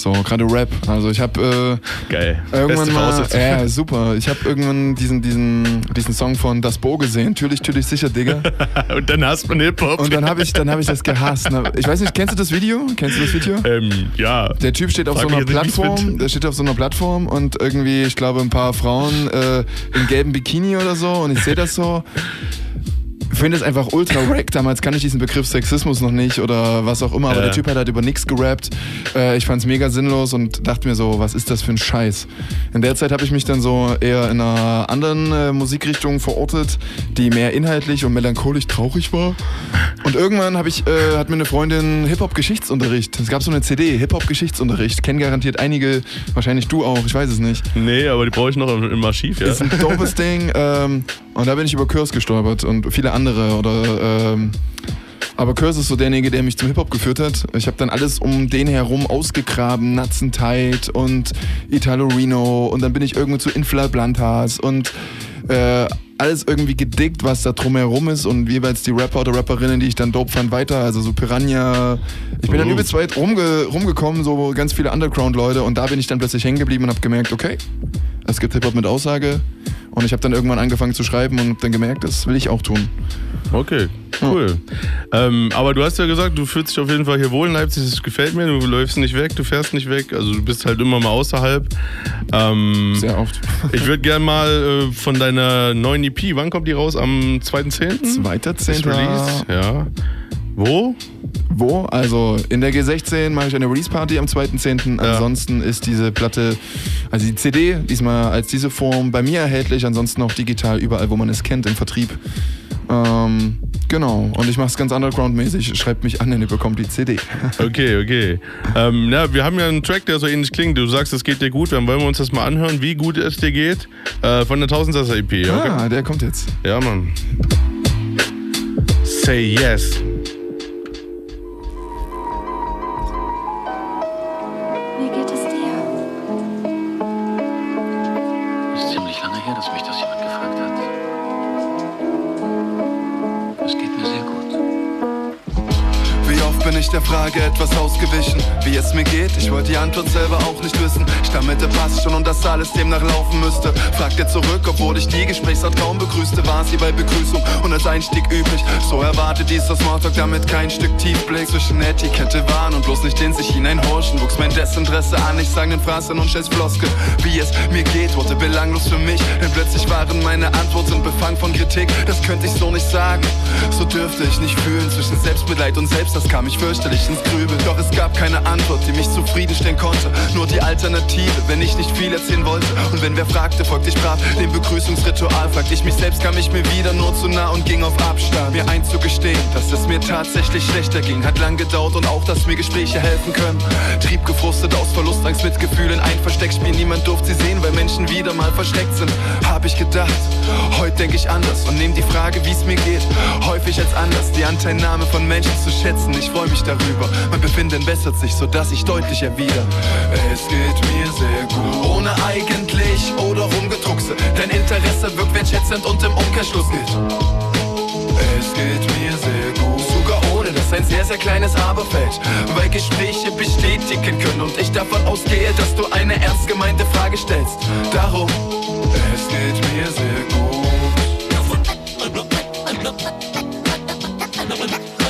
So, gerade Rap. Also ich habe äh, Geil. irgendwann mal, ja, super. Ich habe irgendwann diesen, diesen, diesen Song von Das Bo gesehen. Natürlich, natürlich, sicher, Digga. Und dann hast du Hip-Hop. Und dann habe ich, dann hab ich das gehasst. Na, Ich weiß nicht, kennst du das Video? Kennst du das Video? Ähm, ja. Der Typ steht auf Frag so einer Plattform, der steht auf so einer Plattform und irgendwie, ich glaube, ein paar Frauen äh, im gelben Bikini oder so und ich sehe das so. Finde es einfach ultra wack. Damals kann ich diesen Begriff Sexismus noch nicht oder was auch immer, aber Ja. der Typ hat halt über nichts gerappt. Äh, ich fand es mega sinnlos und dachte mir so, was ist das für ein Scheiß? In der Zeit habe ich mich dann so eher in einer anderen äh, Musikrichtung verortet, die mehr inhaltlich und melancholisch traurig war. Und irgendwann habe ich, äh, hat mir eine Freundin Hip-Hop-Geschichtsunterricht. Es gab so eine CD, Hip-Hop-Geschichtsunterricht. Kennen garantiert einige, wahrscheinlich du auch, ich weiß es nicht. Nee, aber die brauche ich noch im, im Archiv, ja. Ist ein dopes Ding. Ähm, und da bin ich über Curse gestolpert und viele andere. Oder, ähm, aber Curse ist so derjenige, der mich zum Hip-Hop geführt hat. Ich habe dann alles um den herum ausgegraben. Nutzen Tide und Italo Reno. Und dann bin ich irgendwo zu Infla Blantas und äh, alles irgendwie gedickt, was da drumherum ist und jeweils die Rapper oder Rapperinnen, die ich dann dope fand, weiter. Also so Piranha. Ich bin dann Oh. übelst weit rumge rumgekommen, so ganz viele Underground-Leute und da bin ich dann plötzlich hängen geblieben und habe gemerkt, okay, es gibt Hip-Hop mit Aussage und ich habe dann irgendwann angefangen zu schreiben und dann gemerkt, das will ich auch tun. Okay, cool. Ähm, aber du hast ja gesagt, du fühlst dich auf jeden Fall hier wohl in Leipzig, das gefällt mir, du läufst nicht weg, du fährst nicht weg, also du bist halt immer mal außerhalb. Ähm, Sehr oft. Ich würde gerne mal äh, von deiner neuen EP, wann kommt die raus? Am 2.10.? 2.10.. Ist Release, ja. Wo? Wo? Also in der G16 mache ich eine Release-Party am 2.10. Ansonsten ist diese Platte, also die CD, diesmal als diese Form bei mir erhältlich, ansonsten auch digital überall, wo man es kennt, im Vertrieb. Ähm, genau. Und ich mache es ganz underground-mäßig. Schreibt mich an, denn ihr bekommt die CD. Okay, okay. Ähm, na, wir haben ja einen Track, der so ähnlich klingt. Du sagst, es geht dir gut. Dann wollen wir uns das mal anhören, wie gut es dir geht. Äh, von der Tausendsasser EP. Okay? Ah, der kommt jetzt. Ja, Mann. Say yes. Extra. Frage etwas ausgewichen, wie es mir geht? Ich wollte die Antwort selber auch nicht wissen. Stammelte passt schon und das alles demnach laufen müsste. Fragte zurück, obwohl ich die Gesprächsart kaum begrüßte, war sie bei Begrüßung und als Einstieg üblich. So erwartet dieser Smalltalk damit kein Stück Tiefblick zwischen Etikette waren und bloß nicht in sich hineinhorchen. Wuchs mein Desinteresse an, ich sang den Phrasen und scheiß Floskel. Wie es mir geht, wurde belanglos für mich, denn plötzlich waren meine Antworten befangen von Kritik. Das könnte ich so nicht sagen, so dürfte ich nicht fühlen zwischen Selbstmitleid und Selbst, das kam ich fürchterlich ins Grübeln. Doch es gab keine Antwort, die mich zufriedenstellen konnte. Nur die Alternative, wenn ich nicht viel erzählen wollte. Und wenn wer fragte, folgte ich brav dem Begrüßungsritual. Fragte ich mich selbst, kam ich mir wieder nur zu nah und ging auf Abstand. Mir einzugestehen, dass es mir tatsächlich schlechter ging, hat lang gedauert und auch, dass mir Gespräche helfen können. Trieb gefrustet aus Verlust, Angst, Mitgefühl in ein Versteckspiel. Niemand durfte sie sehen, weil Menschen wieder mal versteckt sind. Hab ich gedacht, heute denke ich anders und nehme die Frage, wie es mir geht, häufig als Anlass, die Anteilnahme von Menschen zu schätzen. Ich freue mich darüber. Mein Befinden bessert sich, sodass ich deutlich erwider. Es geht mir sehr gut. Ohne eigentlich oder rumgedruckse. Dein Interesse wirkt wertschätzend und im Umkehrschluss gilt. Es geht mir sehr gut. Sogar ohne dass ein sehr, sehr kleines Aber fällt. Weil Gespräche bestätigen können und ich davon ausgehe, dass du eine ernst gemeinte Frage stellst. Darum, es geht mir sehr gut.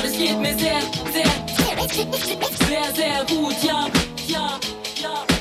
Es geht mir sehr, sehr, sehr, sehr gut, ja, ja, ja.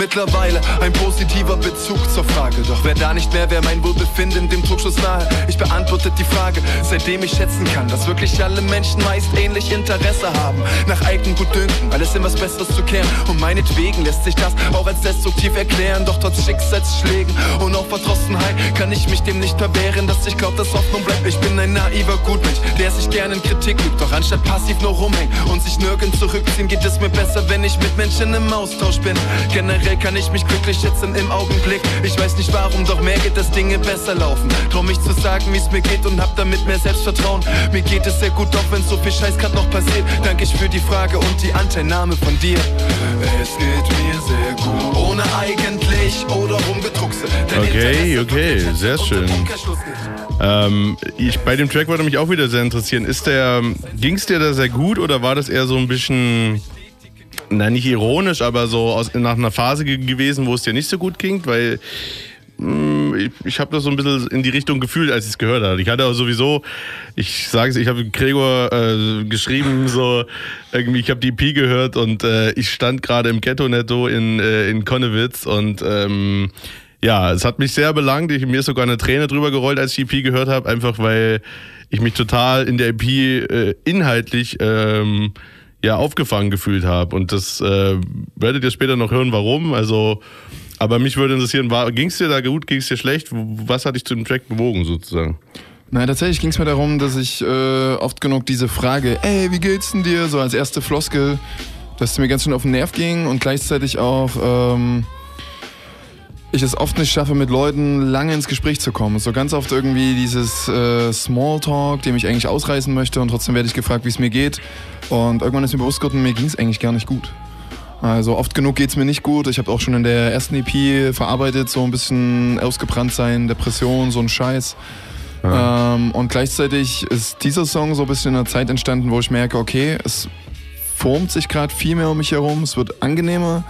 Mittlerweile ein positiver Bezug zur Frage. Doch wer da nicht mehr, wer mein Wohlbefinden dem Druckschuss nahe. Ich beantwortet die Frage, seitdem ich schätzen kann, dass wirklich alle Menschen meist ähnlich Interesse haben. Nach eigenem Gutdünken, alles in was Besseres zu kehren. Und meinetwegen lässt sich das auch als destruktiv erklären. Doch trotz Schicksalsschlägen und auch Verdrossenheit kann ich mich dem nicht verwehren, dass ich glaub, dass Hoffnung bleibt. Ich bin ein naiver Gutmensch, der sich gerne in Kritik übt. Doch anstatt passiv nur rumhängen und sich nirgends zurückziehen, geht es mir besser, wenn ich mit Menschen im Austausch bin. Generell kann ich mich glücklich schätzen im Augenblick. Ich weiß nicht warum, doch mehr geht, dass Dinge besser laufen. Trau mich zu sagen, wie es mir geht und hab damit mehr Selbstvertrauen. Mir geht es sehr gut, doch wenn so viel Scheiß grad noch passiert. Danke ich für die Frage und die Anteilnahme von dir. Es geht mir sehr gut. Ohne eigentlich oder rumgedruckse. Okay, okay, sehr schön. Ähm, ich, bei dem Track würde mich auch wieder sehr interessieren. Ist der, ging es dir da sehr gut oder war das eher so ein bisschen, na nicht ironisch, aber so aus, nach einer Phase ge gewesen, wo es dir nicht so gut ging? Weil mh, ich, ich habe das so ein bisschen in die Richtung gefühlt, als ich es gehört habe. Ich hatte auch sowieso, ich sage es, ich habe Gregor äh, geschrieben, so irgendwie, ich habe die EP gehört und äh, ich stand gerade im Ghetto Netto in, äh, in Konnewitz und ähm, ja, es hat mich sehr belangt. Ich, mir ist sogar eine Träne drüber gerollt, als ich die EP gehört habe, einfach weil ich mich total in der EP äh, inhaltlich ähm, ja, aufgefangen gefühlt habe. Und das äh, werdet ihr später noch hören, warum. Also, aber mich würde interessieren, ging es dir da gut, ging es dir schlecht? Was hat dich zu dem Track bewogen sozusagen? Nein, tatsächlich ging es mir darum, dass ich äh, oft genug diese Frage, ey, wie geht's denn dir, so als erste Floskel, dass es mir ganz schön auf den Nerv ging und gleichzeitig auch ähm, ich es oft nicht schaffe, mit Leuten lange ins Gespräch zu kommen. So ganz oft irgendwie dieses äh, Smalltalk, dem ich eigentlich ausreißen möchte und trotzdem werde ich gefragt, wie es mir geht. Und irgendwann ist mir bewusst geworden, mir ging es eigentlich gar nicht gut. Also oft genug geht es mir nicht gut. Ich habe auch schon in der ersten EP verarbeitet, so ein bisschen ausgebrannt sein, Depression, so ein Scheiß. Ähm, und gleichzeitig ist dieser Song so ein bisschen in einer Zeit entstanden, wo ich merke, okay, es formt sich gerade viel mehr um mich herum, es wird angenehmer.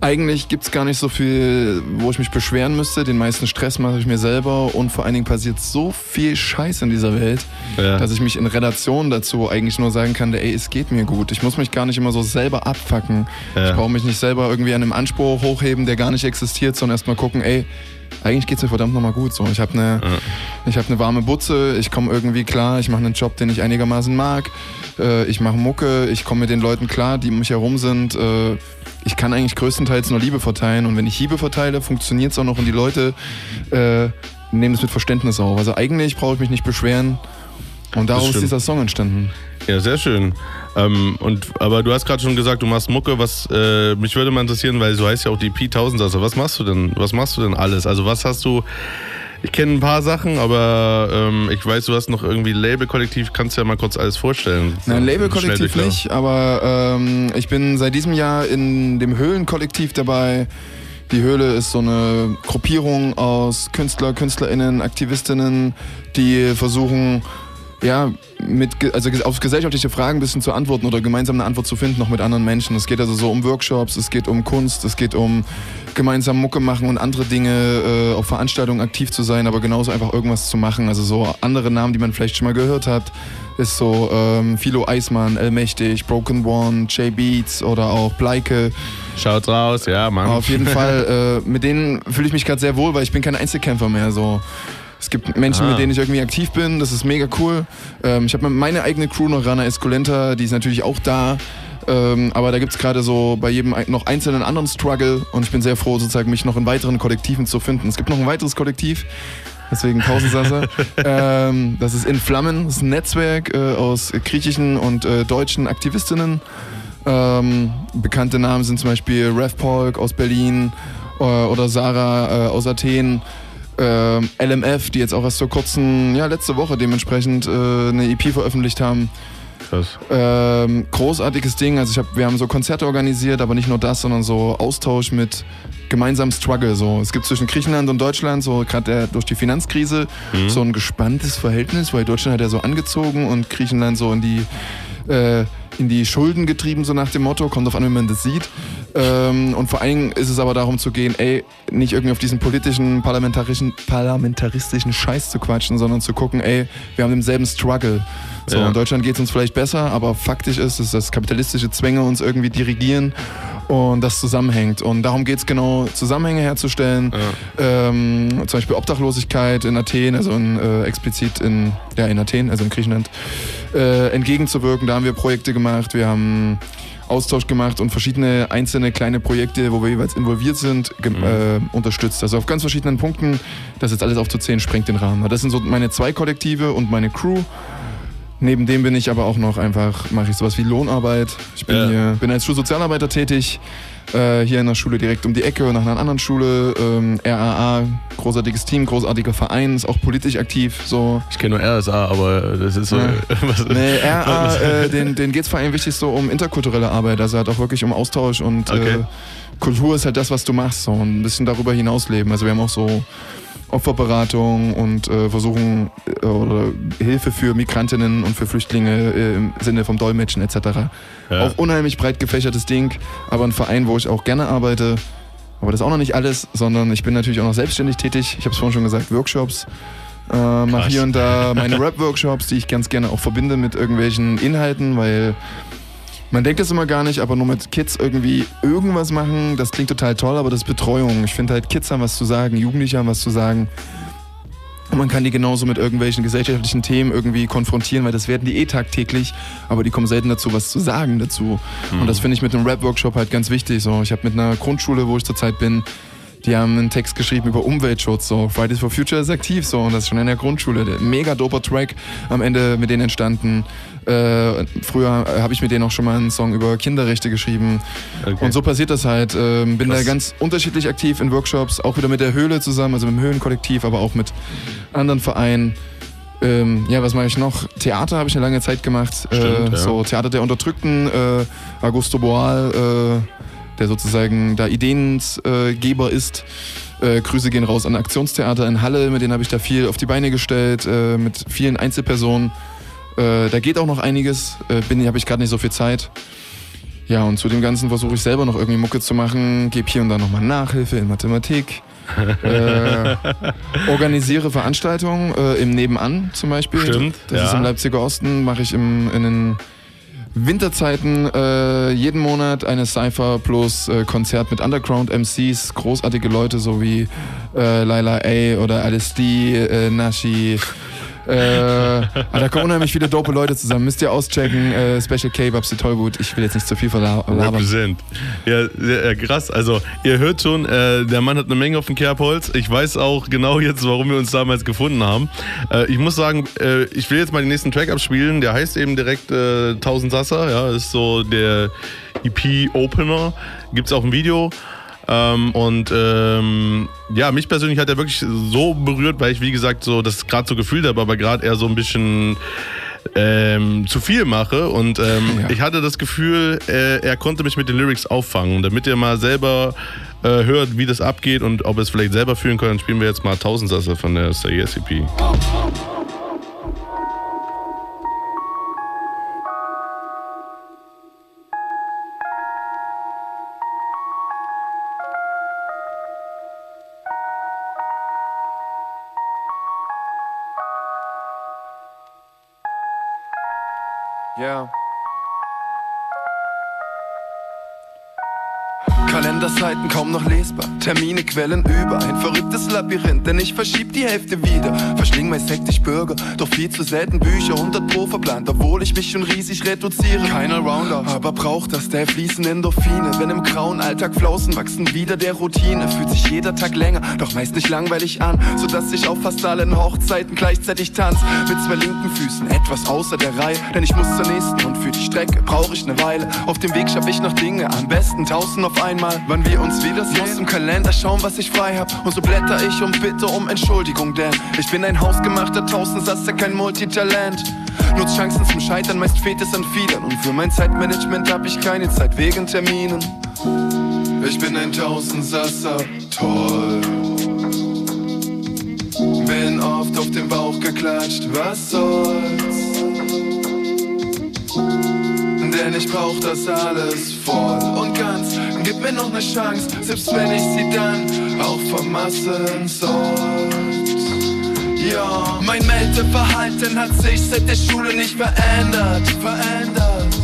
Eigentlich gibt es gar nicht so viel, wo ich mich beschweren müsste. Den meisten Stress mache ich mir selber und vor allen Dingen passiert so viel Scheiß in dieser Welt, Ja. dass ich mich in Relation dazu eigentlich nur sagen kann, ey, es geht mir gut. Ich muss mich gar nicht immer so selber abfacken. Ja. Ich brauche mich nicht selber irgendwie an einem Anspruch hochheben, der gar nicht existiert, sondern erstmal gucken, ey, eigentlich geht's mir verdammt nochmal gut. So, ich habe eine, ich habe eine warme Butze, ich komme irgendwie klar, ich mache einen Job, den ich einigermaßen mag, äh, ich mache Mucke, ich komme mit den Leuten klar, die um mich herum sind. Äh, ich kann eigentlich größtenteils nur Liebe verteilen und wenn ich Liebe verteile, funktioniert es auch noch und die Leute äh, nehmen es mit Verständnis auf. Also eigentlich brauche ich mich nicht beschweren und daraus ist dieser Song entstanden. Ja, sehr schön. Ähm, und, aber du hast gerade schon gesagt, du machst Mucke. Was äh, mich würde mal interessieren, weil du heißt ja auch die P-Tausendsasser. Was machst du denn? Was machst du denn alles? Also was hast du? Ich kenne ein paar Sachen, aber ähm, ich weiß, du hast noch irgendwie Label-Kollektiv. Kannst du ja mal kurz alles vorstellen? Nein, So, Label-Kollektiv nicht, aber ähm, ich bin seit diesem Jahr in dem Höhlen-Kollektiv dabei. Die Höhle ist so eine Gruppierung aus Künstler, KünstlerInnen, AktivistInnen, die versuchen, ja, mit, also auf gesellschaftliche Fragen ein bisschen zu antworten oder gemeinsam eine Antwort zu finden, noch mit anderen Menschen. Es geht also so um Workshops, es geht um Kunst, es geht um gemeinsam Mucke machen und andere Dinge, äh, auf Veranstaltungen aktiv zu sein, aber genauso einfach irgendwas zu machen. Also so andere Namen, die man vielleicht schon mal gehört hat, ist so ähm, Philo Eismann, Allmächtig, Broken One, J Beats oder auch Bleike. Schaut raus, ja, Mann. Auf jeden Fall, äh, mit denen fühle ich mich gerade sehr wohl, weil ich bin kein Einzelkämpfer mehr. So. Es gibt Menschen, Ah. mit denen ich irgendwie aktiv bin, das ist mega cool. Ähm, ich habe meine eigene Crew noch, Rana Esculenta, die ist natürlich auch da. Ähm, aber da gibt es gerade so bei jedem noch einzelnen anderen Struggle und ich bin sehr froh, sozusagen mich noch in weiteren Kollektiven zu finden. Es gibt noch ein weiteres Kollektiv, deswegen Tausendsasser. ähm, das ist In Flammen, das ist ein Netzwerk äh, aus griechischen und äh, deutschen Aktivistinnen. Ähm, bekannte Namen sind zum Beispiel Rev Polk aus Berlin äh, oder Sarah äh, aus Athen. Ähm, LMF, die jetzt auch erst vor kurzem, ja, letzte Woche dementsprechend äh, eine EP veröffentlicht haben. Krass. Ähm, großartiges Ding. Also ich hab, wir haben so Konzerte organisiert, aber nicht nur das, sondern so Austausch mit gemeinsamem Struggle. So. Es gibt zwischen Griechenland und Deutschland, so gerade durch die Finanzkrise, Mhm. so ein gespanntes Verhältnis, weil Deutschland hat ja so angezogen und Griechenland so in die, äh, in die Schulden getrieben, so nach dem Motto. Kommt auf an, wie man das sieht. Ähm, und vor allen Dingen ist es aber darum zu gehen, ey, nicht irgendwie auf diesen politischen, parlamentarischen, parlamentaristischen Scheiß zu quatschen, sondern zu gucken, ey, wir haben denselben Struggle. So, Ja. in Deutschland geht es uns vielleicht besser, aber faktisch ist es, dass kapitalistische Zwänge uns irgendwie dirigieren und das zusammenhängt. Und darum geht es genau, Zusammenhänge herzustellen. Ähm, zum Beispiel Obdachlosigkeit in Athen, also in, äh, explizit in, ja, in Athen, also in Griechenland, äh, entgegenzuwirken. Da haben wir Projekte gemacht, wir haben Austausch gemacht und verschiedene einzelne kleine Projekte, wo wir jeweils involviert sind, ge- äh, unterstützt. Also auf ganz verschiedenen Punkten. Das jetzt alles aufzuzählen, sprengt den Rahmen. Das sind so meine zwei Kollektive und meine Crew. Neben dem bin ich aber auch noch einfach, mache ich sowas wie Lohnarbeit. Ich bin, Ja. hier, bin als Schulsozialarbeiter tätig, äh, hier in der Schule direkt um die Ecke und nach einer anderen Schule. Ähm, RAA, großartiges Team, großartiger Verein, ist auch politisch aktiv. So. Ich kenne nur RSA, aber das ist so. Ja. was- Nee, RA, äh, den, den geht es vor allem wichtig so um interkulturelle Arbeit, also halt auch wirklich um Austausch und Okay. äh, Kultur ist halt das, was du machst, so und ein bisschen darüber hinaus leben. Also wir haben auch so Opferberatung und äh, versuchen äh, oder Hilfe für Migrantinnen und für Flüchtlinge äh, im Sinne vom Dolmetschen etc. Ja. Auch unheimlich breit gefächertes Ding, aber ein Verein, wo ich auch gerne arbeite. Aber das ist auch noch nicht alles, sondern ich bin natürlich auch noch selbstständig tätig. Ich habe es vorhin schon gesagt, Workshops. Äh, mache hier und da meine Rap-Workshops, die ich ganz gerne auch verbinde mit irgendwelchen Inhalten, weil Man denkt das immer gar nicht, aber nur mit Kids irgendwie irgendwas machen, das klingt total toll, aber das ist Betreuung. Ich finde halt, Kids haben was zu sagen, Jugendliche haben was zu sagen. Und man kann die genauso mit irgendwelchen gesellschaftlichen Themen irgendwie konfrontieren, weil das werden die eh tagtäglich, aber die kommen selten dazu, was zu sagen dazu. Mhm. Und das finde ich mit einem Rap-Workshop halt ganz wichtig. So, ich habe mit einer Grundschule, wo ich zurzeit bin, die haben einen Text geschrieben über Umweltschutz. So. Fridays for Future ist aktiv so und das ist schon in der Grundschule. Der mega doper Track am Ende mit denen entstanden. Äh, früher habe ich mit denen auch schon mal einen Song über Kinderrechte geschrieben. Und so passiert das halt. Ähm, bin da Krass. ganz unterschiedlich aktiv in Workshops, auch wieder mit der Höhle zusammen, also mit dem Höhlenkollektiv, aber auch mit anderen Vereinen. Ähm, ja, was mache ich noch? Theater habe ich eine lange Zeit gemacht. Stimmt, äh, ja. So Theater der Unterdrückten, äh, Augusto Boal, äh, der sozusagen da Ideengeber ist. Äh, Grüße gehen raus an Aktionstheater in Halle, mit denen habe ich da viel auf die Beine gestellt, äh, mit vielen Einzelpersonen. Äh, da geht auch noch einiges, äh, bin habe ich gerade nicht so viel Zeit. Ja, und zu dem Ganzen versuche ich selber noch irgendwie Mucke zu machen, gebe hier und da nochmal Nachhilfe in Mathematik. äh, organisiere Veranstaltungen äh, im Nebenan zum Beispiel. Stimmt, Das ja. ist im Leipziger Osten, mache ich im, in den Winterzeiten äh, jeden Monat eine Cypher plus äh, Konzert mit Underground-MCs, großartige Leute so wie äh, Laila A oder Alice D, äh, Nashi. Äh, ah, da kommen unheimlich viele dope Leute zusammen. Müsst ihr auschecken. Äh, Special K, Babsi Tollwut. Ich will jetzt nicht zu viel verlabern. Represent. Ja, ja, krass. Also, ihr hört schon, äh, der Mann hat eine Menge auf dem Kerbholz. Ich weiß auch genau jetzt, warum wir uns damals gefunden haben. Äh, ich muss sagen, äh, ich will jetzt mal den nächsten Track abspielen. Der heißt eben direkt äh, 1000 Sasser. Ja, ist so der EP-Opener. Gibt's auch ein Video. Ähm, und ähm, ja, mich persönlich hat er wirklich so berührt, weil ich, wie gesagt, so das gerade so gefühlt habe, aber gerade eher so ein bisschen ähm, zu viel mache. Und ähm, ich hatte das Gefühl, äh, er konnte mich mit den Lyrics auffangen. Damit ihr mal selber äh, hört, wie das abgeht und ob ihr es vielleicht selber fühlen könnt, spielen wir jetzt mal Tausendsasse von der Say Yes Kalenderseiten kaum noch lesbar, Termine quellen über, ein verrücktes Labyrinth, denn ich verschieb die Hälfte wieder. Verschling meist hektisch Bürger, doch viel zu selten Bücher, 100 pro verplant, obwohl ich mich schon riesig reduziere. Keiner Rounder, aber braucht das, der fließen Endorphine, wenn im grauen Alltag Flausen wachsen wieder der Routine, fühlt sich jeder Tag länger, doch meist nicht langweilig an, sodass ich auf fast allen Hochzeiten gleichzeitig tanz, mit zwei linken Füßen, etwas außer der Reihe, denn ich muss zur nächsten und für die Strecke brauche ich ne Weile. Auf dem Weg schaff ich noch Dinge, am besten tausend auf einmal, wann wir uns wiedersehen. Muss im Kalender schauen, was ich frei hab, und so blätter ich und bitte um Entschuldigung, denn ich bin ein hausgemachter Tausendsasser, kein Multitalent. Nutz Chancen zum Scheitern, meist fehlt es an vielen, und für mein Zeitmanagement hab ich keine Zeit wegen Terminen. Ich bin ein Tausendsasser, toll. Bin oft auf den Bauch geklatscht, was soll's? Denn ich brauch das alles voll und. Gib mir noch ne Chance, selbst wenn ich sie dann auch vermassen sollte. Ja, mein Meldeverhalten hat sich seit der Schule nicht verändert. Verändert.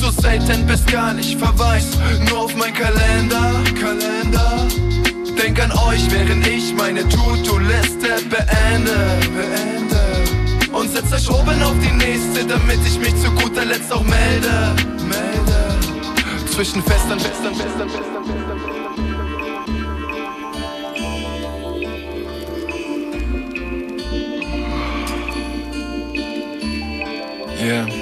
So selten bis gar nicht verweis nur auf mein Kalender. Kalender. Denk an euch, während ich meine To-Do-Liste beende. Beende. Und setzt euch oben auf die nächste, damit ich mich zu guter Letzt auch melde. Melde. Zwischen Festern, Festern, Festern, Festern, Festern. Yeah.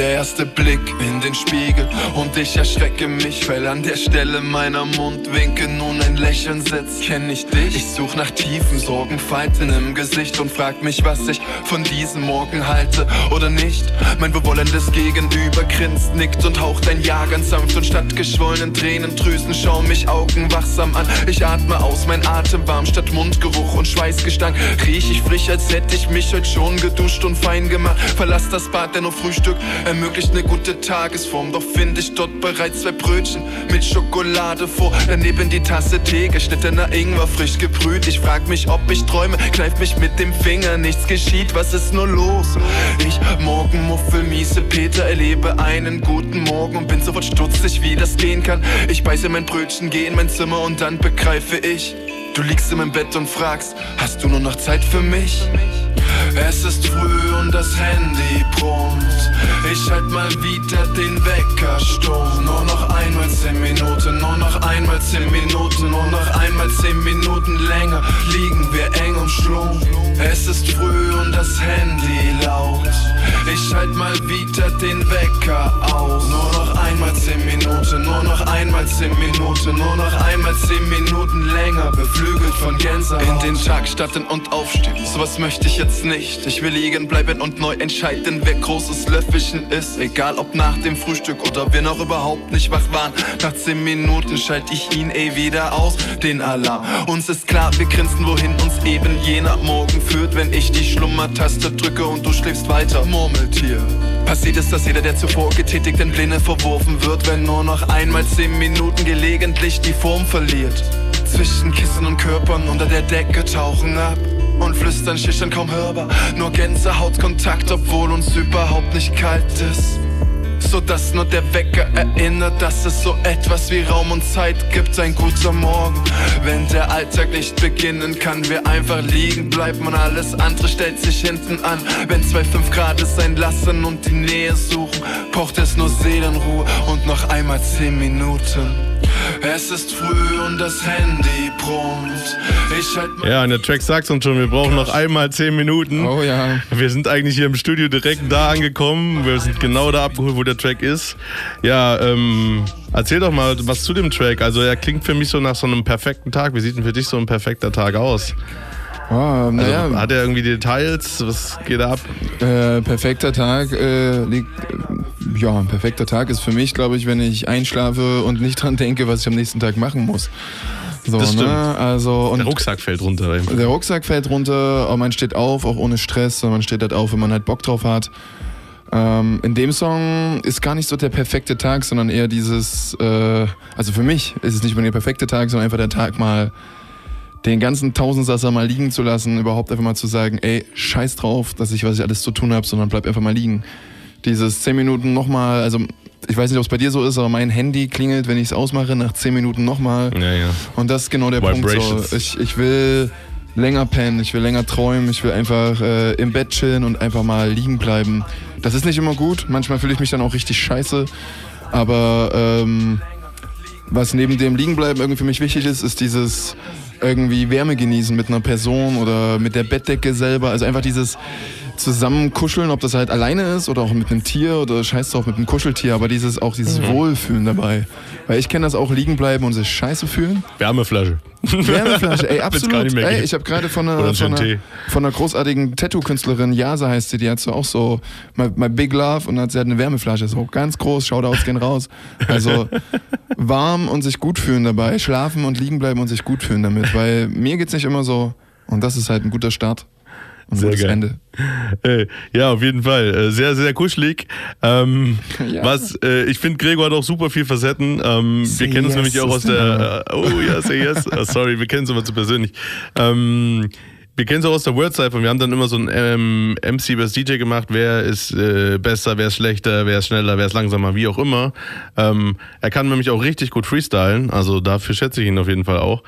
Der erste Blick in den Spiegel und ich erschrecke mich, weil an der Stelle meiner Mundwinkel nun ein Lächeln sitzt. Kenn ich dich? Ich such nach tiefen Sorgenfalten im Gesicht und frag mich, was ich von diesem Morgen halte oder nicht. Mein bewollendes Gegenüber grinst, nickt und haucht ein Ja ganz sanft und statt geschwollenen Tränendrüsen schauen mich Augen wachsam an. Ich atme aus, mein Atem warm statt Mundgeruch und Schweißgestank. Riech ich frisch, als hätte ich mich heute schon geduscht und fein gemacht. Verlass das Bad, denn nur Frühstück ermöglicht eine gute Tagesform. Doch finde ich dort bereits zwei Brötchen mit Schokolade vor. Daneben die Tasse Tee, geschnittener Ingwer, frisch gebrüht. Ich frag mich, ob ich träume, kneif mich mit dem Finger, nichts geschieht, was ist nur los? Ich morgen muffel, miese Peter, erlebe einen guten Morgen und bin sofort stutzig, wie das gehen kann. Ich beiße mein Brötchen, geh in mein Zimmer und dann begreife ich, du liegst in meinem Bett und fragst, hast du nur noch Zeit für mich? Es ist früh und das Handy brummt. Ich halt mal wieder den Wecker stumm. Nur noch einmal zehn Minuten, nur noch einmal zehn Minuten, nur noch einmal zehn Minuten länger liegen wir eng umschlungen. Es ist früh und das Handy laut. Ich halt mal wieder den Wecker aus. Nur noch einmal zehn Minuten, nur noch einmal zehn Minuten, nur noch einmal zehn Minuten länger, beflügelt von Gänsehaut. In den Tag starten und aufstehen, sowas möchte ich jetzt nicht. Ich will liegen bleiben und neu entscheiden, wer großes Löffelchen ist. Egal ob nach dem Frühstück oder wir noch überhaupt nicht wach waren. Nach zehn Minuten schalte ich ihn eh wieder aus, den Alarm. Uns ist klar, wir grinsen, wohin uns eben jener Morgen führt, wenn ich die Schlummertaste drücke und du schläfst weiter. Murmeltier. Passiert ist, dass jeder der zuvor getätigten Pläne verworfen wird, wenn nur noch einmal zehn Minuten gelegentlich die Form verliert. Zwischen Kissen und Körpern unter der Decke tauchen ab und flüstern schüchtern kaum hörbar. Nur Gänsehautkontakt, obwohl uns überhaupt nicht kalt ist. So dass nur der Wecker erinnert, dass es so etwas wie Raum und Zeit gibt. Ein guter Morgen, wenn der Alltag nicht beginnen kann, wir einfach liegen bleiben und alles andere stellt sich hinten an. Wenn zwei fünf Grad es sein lassen und die Nähe suchen, braucht es nur Seelenruhe und noch einmal zehn Minuten. Es ist früh und das Handy brummt. Ich halt Ja, und der Track sagt uns schon, wir brauchen noch einmal 10 Minuten. Oh ja. Wir sind eigentlich hier im Studio direkt da angekommen. Wir sind genau da abgeholt, wo der Track ist. Ja, ähm, erzähl doch mal was zu dem Track. Also er klingt für mich so nach so einem perfekten Tag. Wie sieht denn für dich so ein perfekter Tag aus? Oh, Also, naja, hat er irgendwie Details? Was geht da ab? Äh, perfekter Tag äh, liegt. Äh, ja, ein perfekter Tag ist für mich, glaube ich, wenn ich einschlafe und nicht dran denke, was ich am nächsten Tag machen muss. So, Das stimmt. Ne? Also, und Der Rucksack fällt runter. der Rucksack fällt runter, aber man steht auf, auch ohne Stress, und man steht halt auf, wenn man halt Bock drauf hat. Ähm, in dem Song ist gar nicht so der perfekte Tag, sondern eher dieses, äh, also für mich ist es nicht mehr der perfekte Tag, sondern einfach der Tag mal den ganzen Tausendsasser mal liegen zu lassen, überhaupt einfach mal zu sagen, ey, scheiß drauf, dass ich was ich alles zu tun habe, sondern bleib einfach mal liegen. Dieses 10 Minuten nochmal, also ich weiß nicht, ob es bei dir so ist, aber mein Handy klingelt, wenn ich es ausmache, nach 10 Minuten nochmal. Ja, ja. Und das ist genau der Punkt. Vibrations. So. Ich, ich will länger pennen, ich will länger träumen, ich will einfach äh, im Bett chillen und einfach mal liegen bleiben. Das ist nicht immer gut, manchmal fühle ich mich dann auch richtig scheiße, aber ähm, was neben dem Liegenbleiben irgendwie für mich wichtig ist, ist dieses irgendwie Wärme genießen mit einer Person oder mit der Bettdecke selber. Also einfach dieses zusammen kuscheln, ob das halt alleine ist oder auch mit einem Tier oder scheiß drauf mit einem Kuscheltier, aber dieses auch dieses Mhm. Wohlfühlen dabei. Weil ich kenne das auch liegen bleiben und sich scheiße fühlen. Wärmeflasche. Wärmeflasche, ey, absolut. Ey, ich habe gerade von einer, ein von, einer, von einer großartigen Tattoo-Künstlerin, Yasa heißt sie, die hat so auch so my, my Big Love und hat, sie hat eine Wärmeflasche, so ganz groß, Shoutouts gehen raus. Also warm und sich gut fühlen dabei, schlafen und liegen bleiben und sich gut fühlen damit, weil mir geht's nicht immer so und das ist halt ein guter Start und Sehr gutes geil. Ende. Ja, auf jeden Fall. Äh, Sehr, sehr kuschelig. Ähm, Ja. Was, äh, ich finde, Gregor hat auch super viel Facetten. Ähm, wir kennen uns yes, nämlich auch aus der. Äh, oh ja, say yes. Ah, sorry, wir kennen uns immer zu persönlich. Ähm, wir kennen es auch aus der Word Cypher. Wir haben dann immer so ein ähm, MC vs DJ gemacht. Wer ist äh, besser, wer ist schlechter, wer ist schneller, wer ist langsamer, wie auch immer. Ähm, er kann nämlich auch richtig gut freestylen. Also dafür schätze ich ihn auf jeden Fall auch.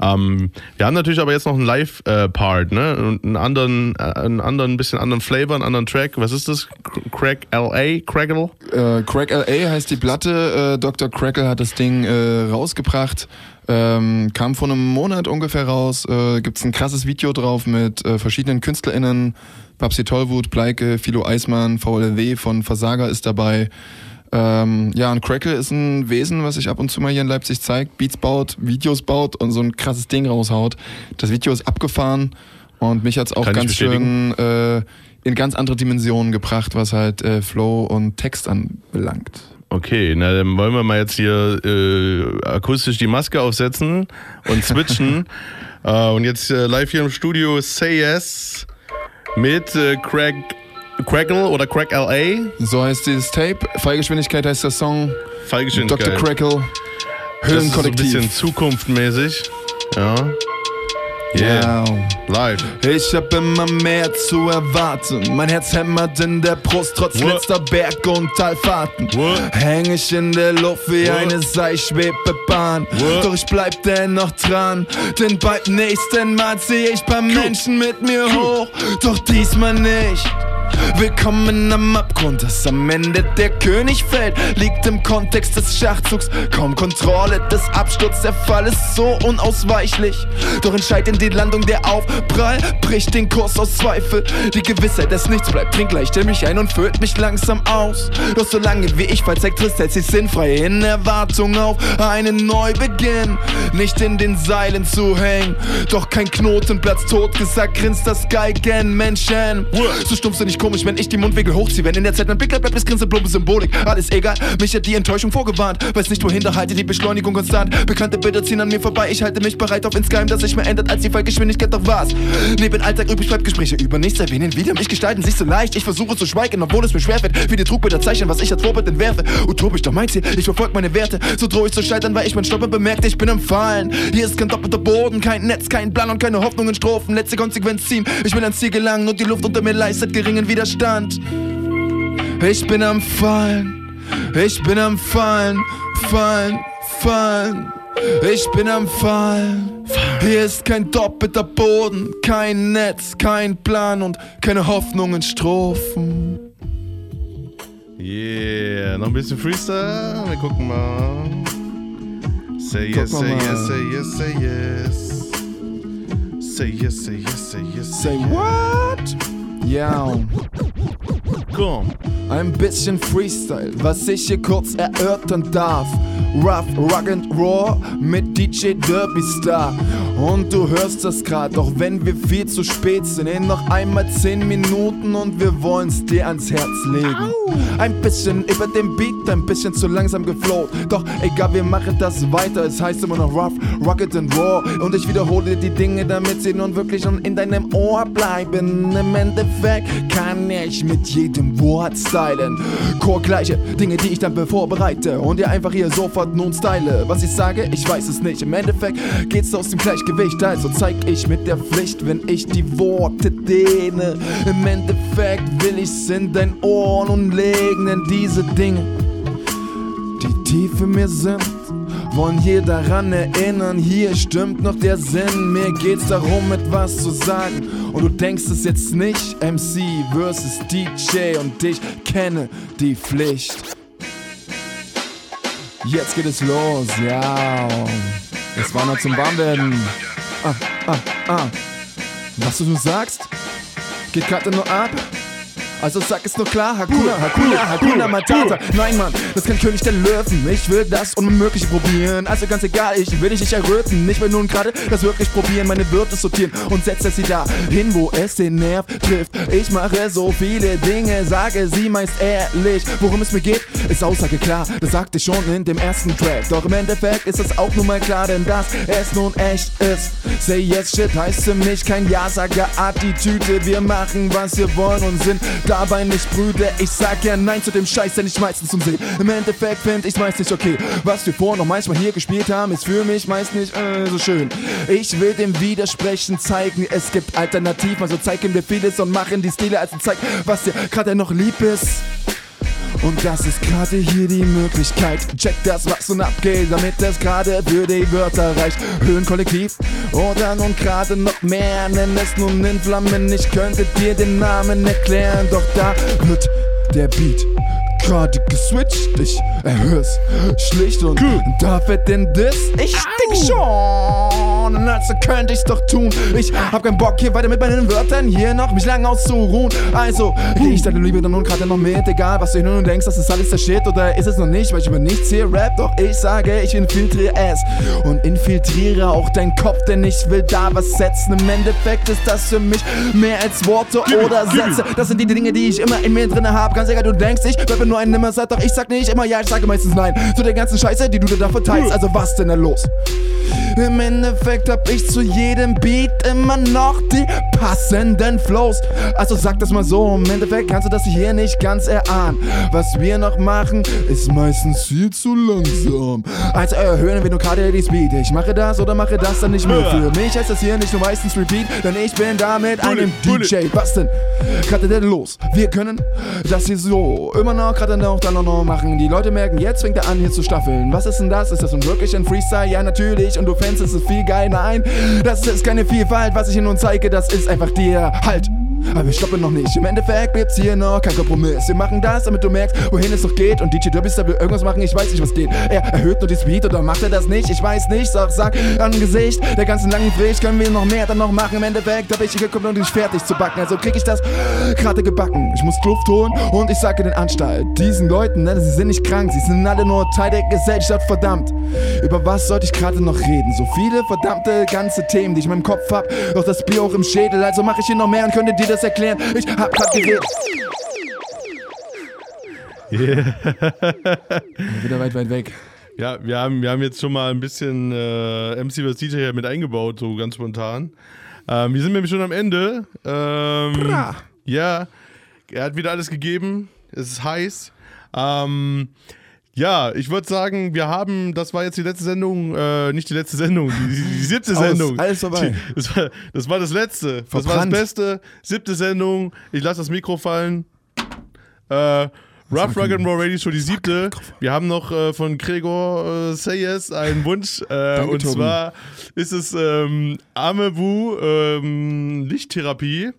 Ähm, wir haben natürlich aber jetzt noch einen Live-Part, ne? Und einen anderen, äh, einen anderen, bisschen anderen Flavor, einen anderen Track. Was ist das? Crack LA? Craggle? Äh, Crack LA heißt die Platte. Äh, Dr. Crackle hat das Ding äh, rausgebracht. Ähm, kam vor einem Monat ungefähr raus. Äh, Gibt es ein krasses Video drauf mit äh, verschiedenen KünstlerInnen. Babsi Tollwut, Bleike, Philo Eismann, VLW von Versager ist dabei. Ähm, ja, und Crackle ist ein Wesen, was sich ab und zu mal hier in Leipzig zeigt. Beats baut, Videos baut und so ein krasses Ding raushaut. Das Video ist abgefahren und mich hat's auch Kann ganz schön äh, in ganz andere Dimensionen gebracht, was halt äh, Flow und Text anbelangt. Okay, na dann wollen wir mal jetzt hier äh, akustisch die Maske aufsetzen und switchen. äh, und jetzt äh, live hier im Studio Say Yes mit äh, Craig Crackle oder Crack LA. So heißt dieses Tape. Fallgeschwindigkeit heißt der Song. Fallgeschwindigkeit. Dr. Crackle. Das ist so ein Höhlenkollektiv. bisschen zukunftmäßig. Ja. Yeah. Live. Ich hab immer mehr zu erwarten. Mein Herz hämmert in der Brust, trotz What? letzter Berg- und Talfahrten. Häng ich in der Luft wie What? eine Seilschwebebahn. What? Doch ich bleib dennoch dran, denn beim nächsten Mal zieh ich paar Menschen mit mir hoch. Doch diesmal nicht. Willkommen am Abgrund, dass am Ende der König fällt, liegt im Kontext des Schachzugs. Kaum Kontrolle des Absturz, der Fall ist so unausweichlich. Doch entscheidend die Landung, der Aufprall bricht den Kurs aus Zweifel. Die Gewissheit, dass nichts bleibt, dringt leicht mich ein und füllt mich langsam aus. Doch solange wie ich verzeckt hält sie sinnfrei in Erwartung auf einen Neubeginn. Nicht in den Seilen zu hängen, doch kein Knoten platzt totgesagt, grinst das Geigenmenschen. So stumpfst du nicht komisch, wenn ich die Mundwinkel hochziehe. Wenn in der Zeit mein Blick bleibt, es Grinsen, plumpe Symbolik. Alles egal, mich hat die Enttäuschung vorgewarnt. Weiß nicht wohin, doch halte die Beschleunigung konstant. Bekannte Bilder ziehen an mir vorbei, ich halte mich bereit auf insgeheim, dass sich mehr ändert als die Fallgeschwindigkeit, doch was? Neben Alltag übrig bleibt Gespräche über nichts erwähnen, wieder mich gestalten sich so leicht. Ich versuche zu schweigen, obwohl es mir schwerfällt. Wie die Trugbilder zeichnen, was ich als Vorbild entwerfe. Utopisch, doch mein Ziel, ich verfolge meine Werte. So drohe ich zu scheitern, weil ich mein Stoppen bemerkte, ich bin am Fallen. Hier ist kein doppelter Boden, kein Netz, kein Plan und keine Hoffnung in Strophen. Letzte Konsequenz ziehen, ich will ans Ziel gelangen und die Luft unter mir leistet geringen Widerstand. Ich bin am Fallen, ich bin am Fallen, Fallen, Fallen. Ich bin am Fallen. Hier ist kein doppelter Boden, kein Netz, kein Plan und keine Hoffnung in Strophen. Yeah, noch ein bisschen Freestyle. Wir gucken mal. Say yes, say yes, mal. say yes, say yes. Say yes, say yes, say yes. Say what? Ja. Komm. Ein bisschen Freestyle, was ich hier kurz erörtern darf. Rough, Rock and Raw mit DJ Derby Star. Und du hörst das grad, doch wenn wir viel zu spät sind, in noch einmal 10 Minuten und wir wollen's dir ans Herz legen. Ein bisschen über den Beat, ein bisschen zu langsam geflowt. Doch egal, wir machen das weiter. Es heißt immer noch Rough, Rocket and Raw. Und ich wiederhole die Dinge, damit sie nun wirklich schon in deinem Ohr bleiben. Im Endeffekt kann ich mit jedem Wort stylen. Chorgleiche Dinge, die ich dann bevorbereite und dir einfach hier sofort nun style. Was ich sage, ich weiß es nicht. Im Endeffekt geht's aus dem Gleichgewicht. Also zeig ich mit der Pflicht, wenn ich die Worte dehne. Im Endeffekt will ich's in dein Ohr nun legen, denn diese Dinge, die tief in mir sind, wollen hier daran erinnern, hier stimmt noch der Sinn. Mir geht's darum, etwas zu sagen. Und du denkst es jetzt nicht, MC versus DJ und ich kenne die Pflicht. Jetzt geht es los, ja. Es war noch zum Warmwerden. Ah, ah, ah. Was du nur sagst, geht gerade nur ab. Also sag es nur klar, Hakuna, Hakuna, Hakuna Matata. Nein, Mann, das kann König der Löwen. Ich will das Unmögliche probieren. Also ganz egal, ich will dich nicht erröten. Ich will nun gerade das wirklich probieren, meine Würde sortieren und setze sie da hin, wo es den Nerv trifft. Ich mache so viele Dinge, sage sie meist ehrlich. Worum es mir geht, ist Aussage klar. Das sagte ich schon in dem ersten Track. Doch im Endeffekt ist es auch nun mal klar, denn dass es nun echt ist. Say yes, shit heißt für mich kein Ja-Sager-Attitüde. Wir machen, was wir wollen und sind dabei nicht Brüder. Ich sag ja Nein zu dem Scheiß, den ich meistens umsehe. Im Endeffekt find ich's meist nicht okay. Was wir vorher noch manchmal hier gespielt haben, ist für mich meist nicht äh, so schön. Ich will dem Widersprechen zeigen, es gibt Alternativen. Also zeigen wir vieles und machen die Stile, also zeig, was dir gerade noch lieb ist. Und das ist gerade hier die Möglichkeit. Check das, was nun abgeht, damit es gerade für die Wörter reicht. Höhenkollektiv oder nun gerade noch mehr. Nenn es nun in Flammen. Ich könnte dir den Namen erklären, doch da wird der Beat gerade geswitcht. Ich erhör's schlicht und da wird denn das? Ich denk schon. Also könnte ich's doch tun. Ich hab keinen Bock hier weiter mit meinen Wörtern hier noch mich lang auszuruhen. Also geh ich deine Liebe dann nun gerade noch mit. Egal, was du nun denkst, das ist alles der Shit oder ist es noch nicht, weil ich über nichts hier rap. Doch ich sage, ich infiltriere es und infiltriere auch deinen Kopf, denn ich will da was setzen. Im Endeffekt ist das für mich mehr als Worte oder Sätze. Das sind die Dinge, die ich immer in mir drinne hab. Ganz egal, du denkst, ich rappe nur ein Nimmersatt, doch ich sag nicht immer ja, ich sage meistens nein. Zu der ganzen Scheiße, die du dir da verteilst. Also was denn da los? Im Endeffekt hab ich zu jedem Beat immer noch die passenden Flows. Also sag das mal so, im Endeffekt kannst du das hier nicht ganz erahnen. Was wir noch machen, ist meistens viel zu langsam. Also erhöhen wir nur gerade die Speed. Ich mache das oder mache das dann nicht mehr. Für mich heißt das hier nicht nur meistens Repeat, denn ich bin da mit einem DJ. Was denn? Gerade denn los? Wir können das hier so immer noch gerade noch dann noch machen. Die Leute merken, jetzt fängt er an hier zu staffeln. Was ist denn das? Ist das nun wirklich ein Freestyle? Ja, natürlich. Und du fändest es viel geil. Nein, das ist keine Vielfalt. Was ich Ihnen nun zeige, das ist einfach dir halt. Aber wir stoppen noch nicht. Im Endeffekt gibt's hier noch kein Kompromiss. Wir machen das, damit du merkst, wohin es doch geht. Und DJ Derbys, will irgendwas machen, ich weiß nicht, was geht. Er erhöht nur die Speed oder macht er das nicht? Ich weiß nicht. Sag, sag, Angesicht der ganzen langen Pflicht können wir noch mehr dann noch machen. Im Endeffekt hab ich hier gekommen, um dich fertig zu backen. Also krieg ich das gerade gebacken. Ich muss Luft holen und ich sage den Anstalt. Diesen Leuten, ne, sie sind nicht krank, sie sind alle nur Teil der Gesellschaft, verdammt. Über was sollte ich gerade noch reden? So viele verdammte ganze Themen, die ich in meinem Kopf hab. Doch das Bier auch im Schädel, also mach ich hier noch mehr und könnte dir das erklären. Ich hab grad geredet. Yeah. Wieder weit, weit weg. Ja, wir haben, wir haben jetzt schon mal ein bisschen äh, MC vs. DJ hier mit eingebaut, so ganz spontan. Ähm, wir sind nämlich schon am Ende. Ähm, ja, er hat wieder alles gegeben. Es ist heiß. Ähm, ja, ich würde sagen, wir haben, das war jetzt die letzte Sendung, äh, nicht die letzte Sendung, die, die, siebte Aus, Sendung. alles vorbei. Die, das, war, das war das letzte. Das war das Verbrannt. Beste. Siebte Sendung. Ich lasse das Mikro fallen. Äh, Rough Rock and Roll Radio Show, die siebte. Wir haben noch äh, von Gregor äh, Sayes einen Wunsch. Äh, und Tobi. zwar ist es ähm, Amebu ähm, Lichttherapie.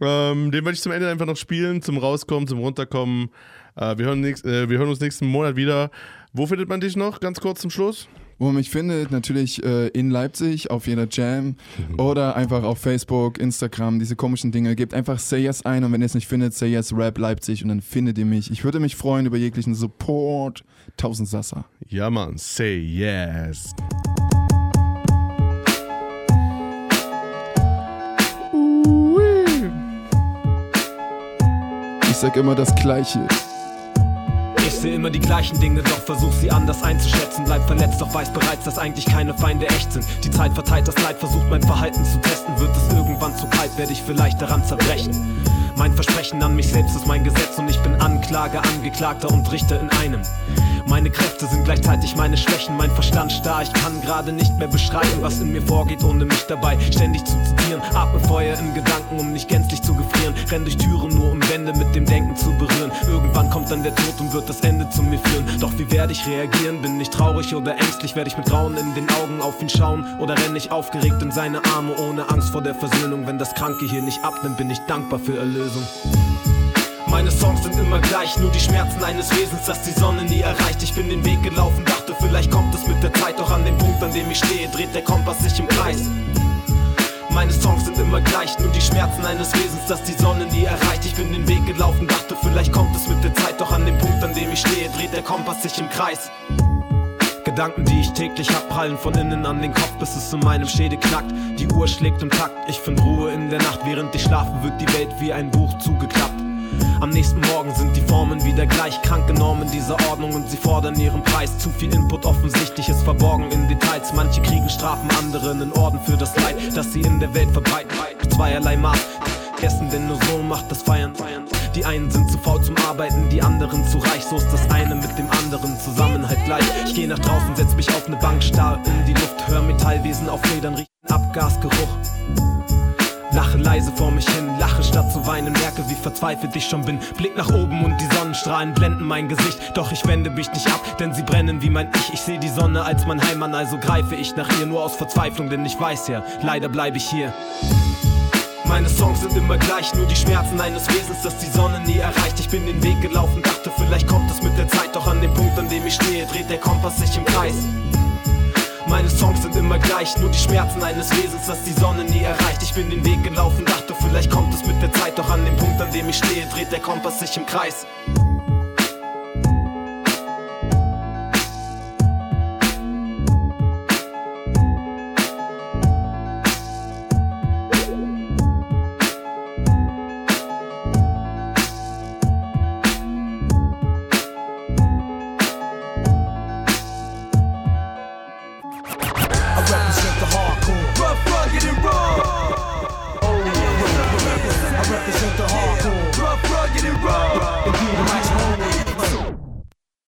Ähm, den werde ich zum Ende einfach noch spielen, zum Rauskommen, zum Runterkommen. Äh, wir, hören nächst, wir hören uns nächsten Monat wieder. Wo findet man dich noch? Ganz kurz zum Schluss. Wo man mich findet, natürlich äh, in Leipzig auf jeder Jam oder einfach auf Facebook, Instagram, diese komischen Dinge. Gebt einfach Say Yes ein und wenn ihr es nicht findet, Say Yes Rap Leipzig und dann findet ihr mich. Ich würde mich freuen über jeglichen Support. 1000 Sassa. Ja, Mann, say yes. Ich sag immer das Gleiche. Ich sehe immer die gleichen Dinge, doch versuch sie anders einzuschätzen. Bleib verletzt, doch weiß bereits, dass eigentlich keine Feinde echt sind. Die Zeit verteilt das Leid, versucht mein Verhalten zu testen. Wird es irgendwann zu kalt, werde ich vielleicht daran zerbrechen. Mein Versprechen an mich selbst ist mein Gesetz und ich bin Anklage, Angeklagter und Richter in einem. Meine Kräfte sind gleichzeitig meine Schwächen, mein Verstand starr. Ich kann gerade nicht mehr beschreiben, was in mir vorgeht, ohne mich dabei ständig zu zitieren. Atme Feuer in Gedanken, um nicht gänzlich zu gefrieren. Renn durch Türen, nur um Wände mit dem Denken zu berühren. Irgendwann kommt dann der Tod und wird das Ende zu mir führen. Doch wie werde ich reagieren? Bin ich traurig oder ängstlich? Werde ich mit Grauen in den Augen auf ihn schauen? Oder renn ich aufgeregt in seine Arme, ohne Angst vor der Versöhnung? Wenn das Kranke hier nicht abnimmt, bin ich dankbar für Erlösung. Meine Songs sind immer gleich, nur die Schmerzen eines Wesens, das die Sonne nie erreicht. Ich bin den Weg gelaufen, dachte, vielleicht kommt es mit der Zeit, doch an dem Punkt, an dem ich stehe, dreht der Kompass sich im Kreis. Meine Songs sind immer gleich, nur die Schmerzen eines Wesens, das die Sonne nie erreicht. Ich bin den Weg gelaufen, dachte, vielleicht kommt es mit der Zeit, doch an dem Punkt, an dem ich stehe, dreht der Kompass sich im Kreis. Gedanken, die ich täglich hab, prallen von innen an den Kopf, bis es in meinem Schädel knackt. Die Uhr schlägt im Takt, ich find Ruhe in der Nacht, während ich schlafe, wird die Welt wie ein Buch zugeklappt. Am nächsten Morgen sind die Formen wieder gleich krank genommen dieser Ordnung und sie fordern ihren Preis. Zu viel Input offensichtlich ist verborgen in Details. Manche kriegen Strafen, andere einen Orden für das Leid, das sie in der Welt verbreiten. Zweierlei Maß. Essen, denn nur so macht das Feiern. Die einen sind zu faul zum Arbeiten, die anderen zu reich. So ist das eine mit dem anderen zusammen halt gleich. Ich geh nach draußen, setz mich auf ne Bank, starr in die Luft, hör Metallwesen auf Federn riechen Abgasgeruch. Lache leise vor mich hin, lache statt zu weinen, merke, wie verzweifelt ich schon bin. Blick nach oben und die Sonnenstrahlen blenden mein Gesicht. Doch ich wende mich nicht ab, denn sie brennen wie mein Ich. Ich sehe die Sonne als mein Heimmann, also greife ich nach ihr nur aus Verzweiflung, denn ich weiß ja, leider bleibe ich hier. Meine Songs sind immer gleich, nur die Schmerzen eines Wesens, das die Sonne nie erreicht. Ich bin den Weg gelaufen, dachte, vielleicht kommt es mit der Zeit, doch an dem Punkt, an dem ich stehe, dreht der Kompass sich im Kreis. Meine Songs sind immer gleich, nur die Schmerzen eines Wesens, das die Sonne nie erreicht. Ich bin den Weg gelaufen, dachte, vielleicht kommt es mit der Zeit, doch an dem Punkt, an dem ich stehe, dreht der Kompass sich im Kreis.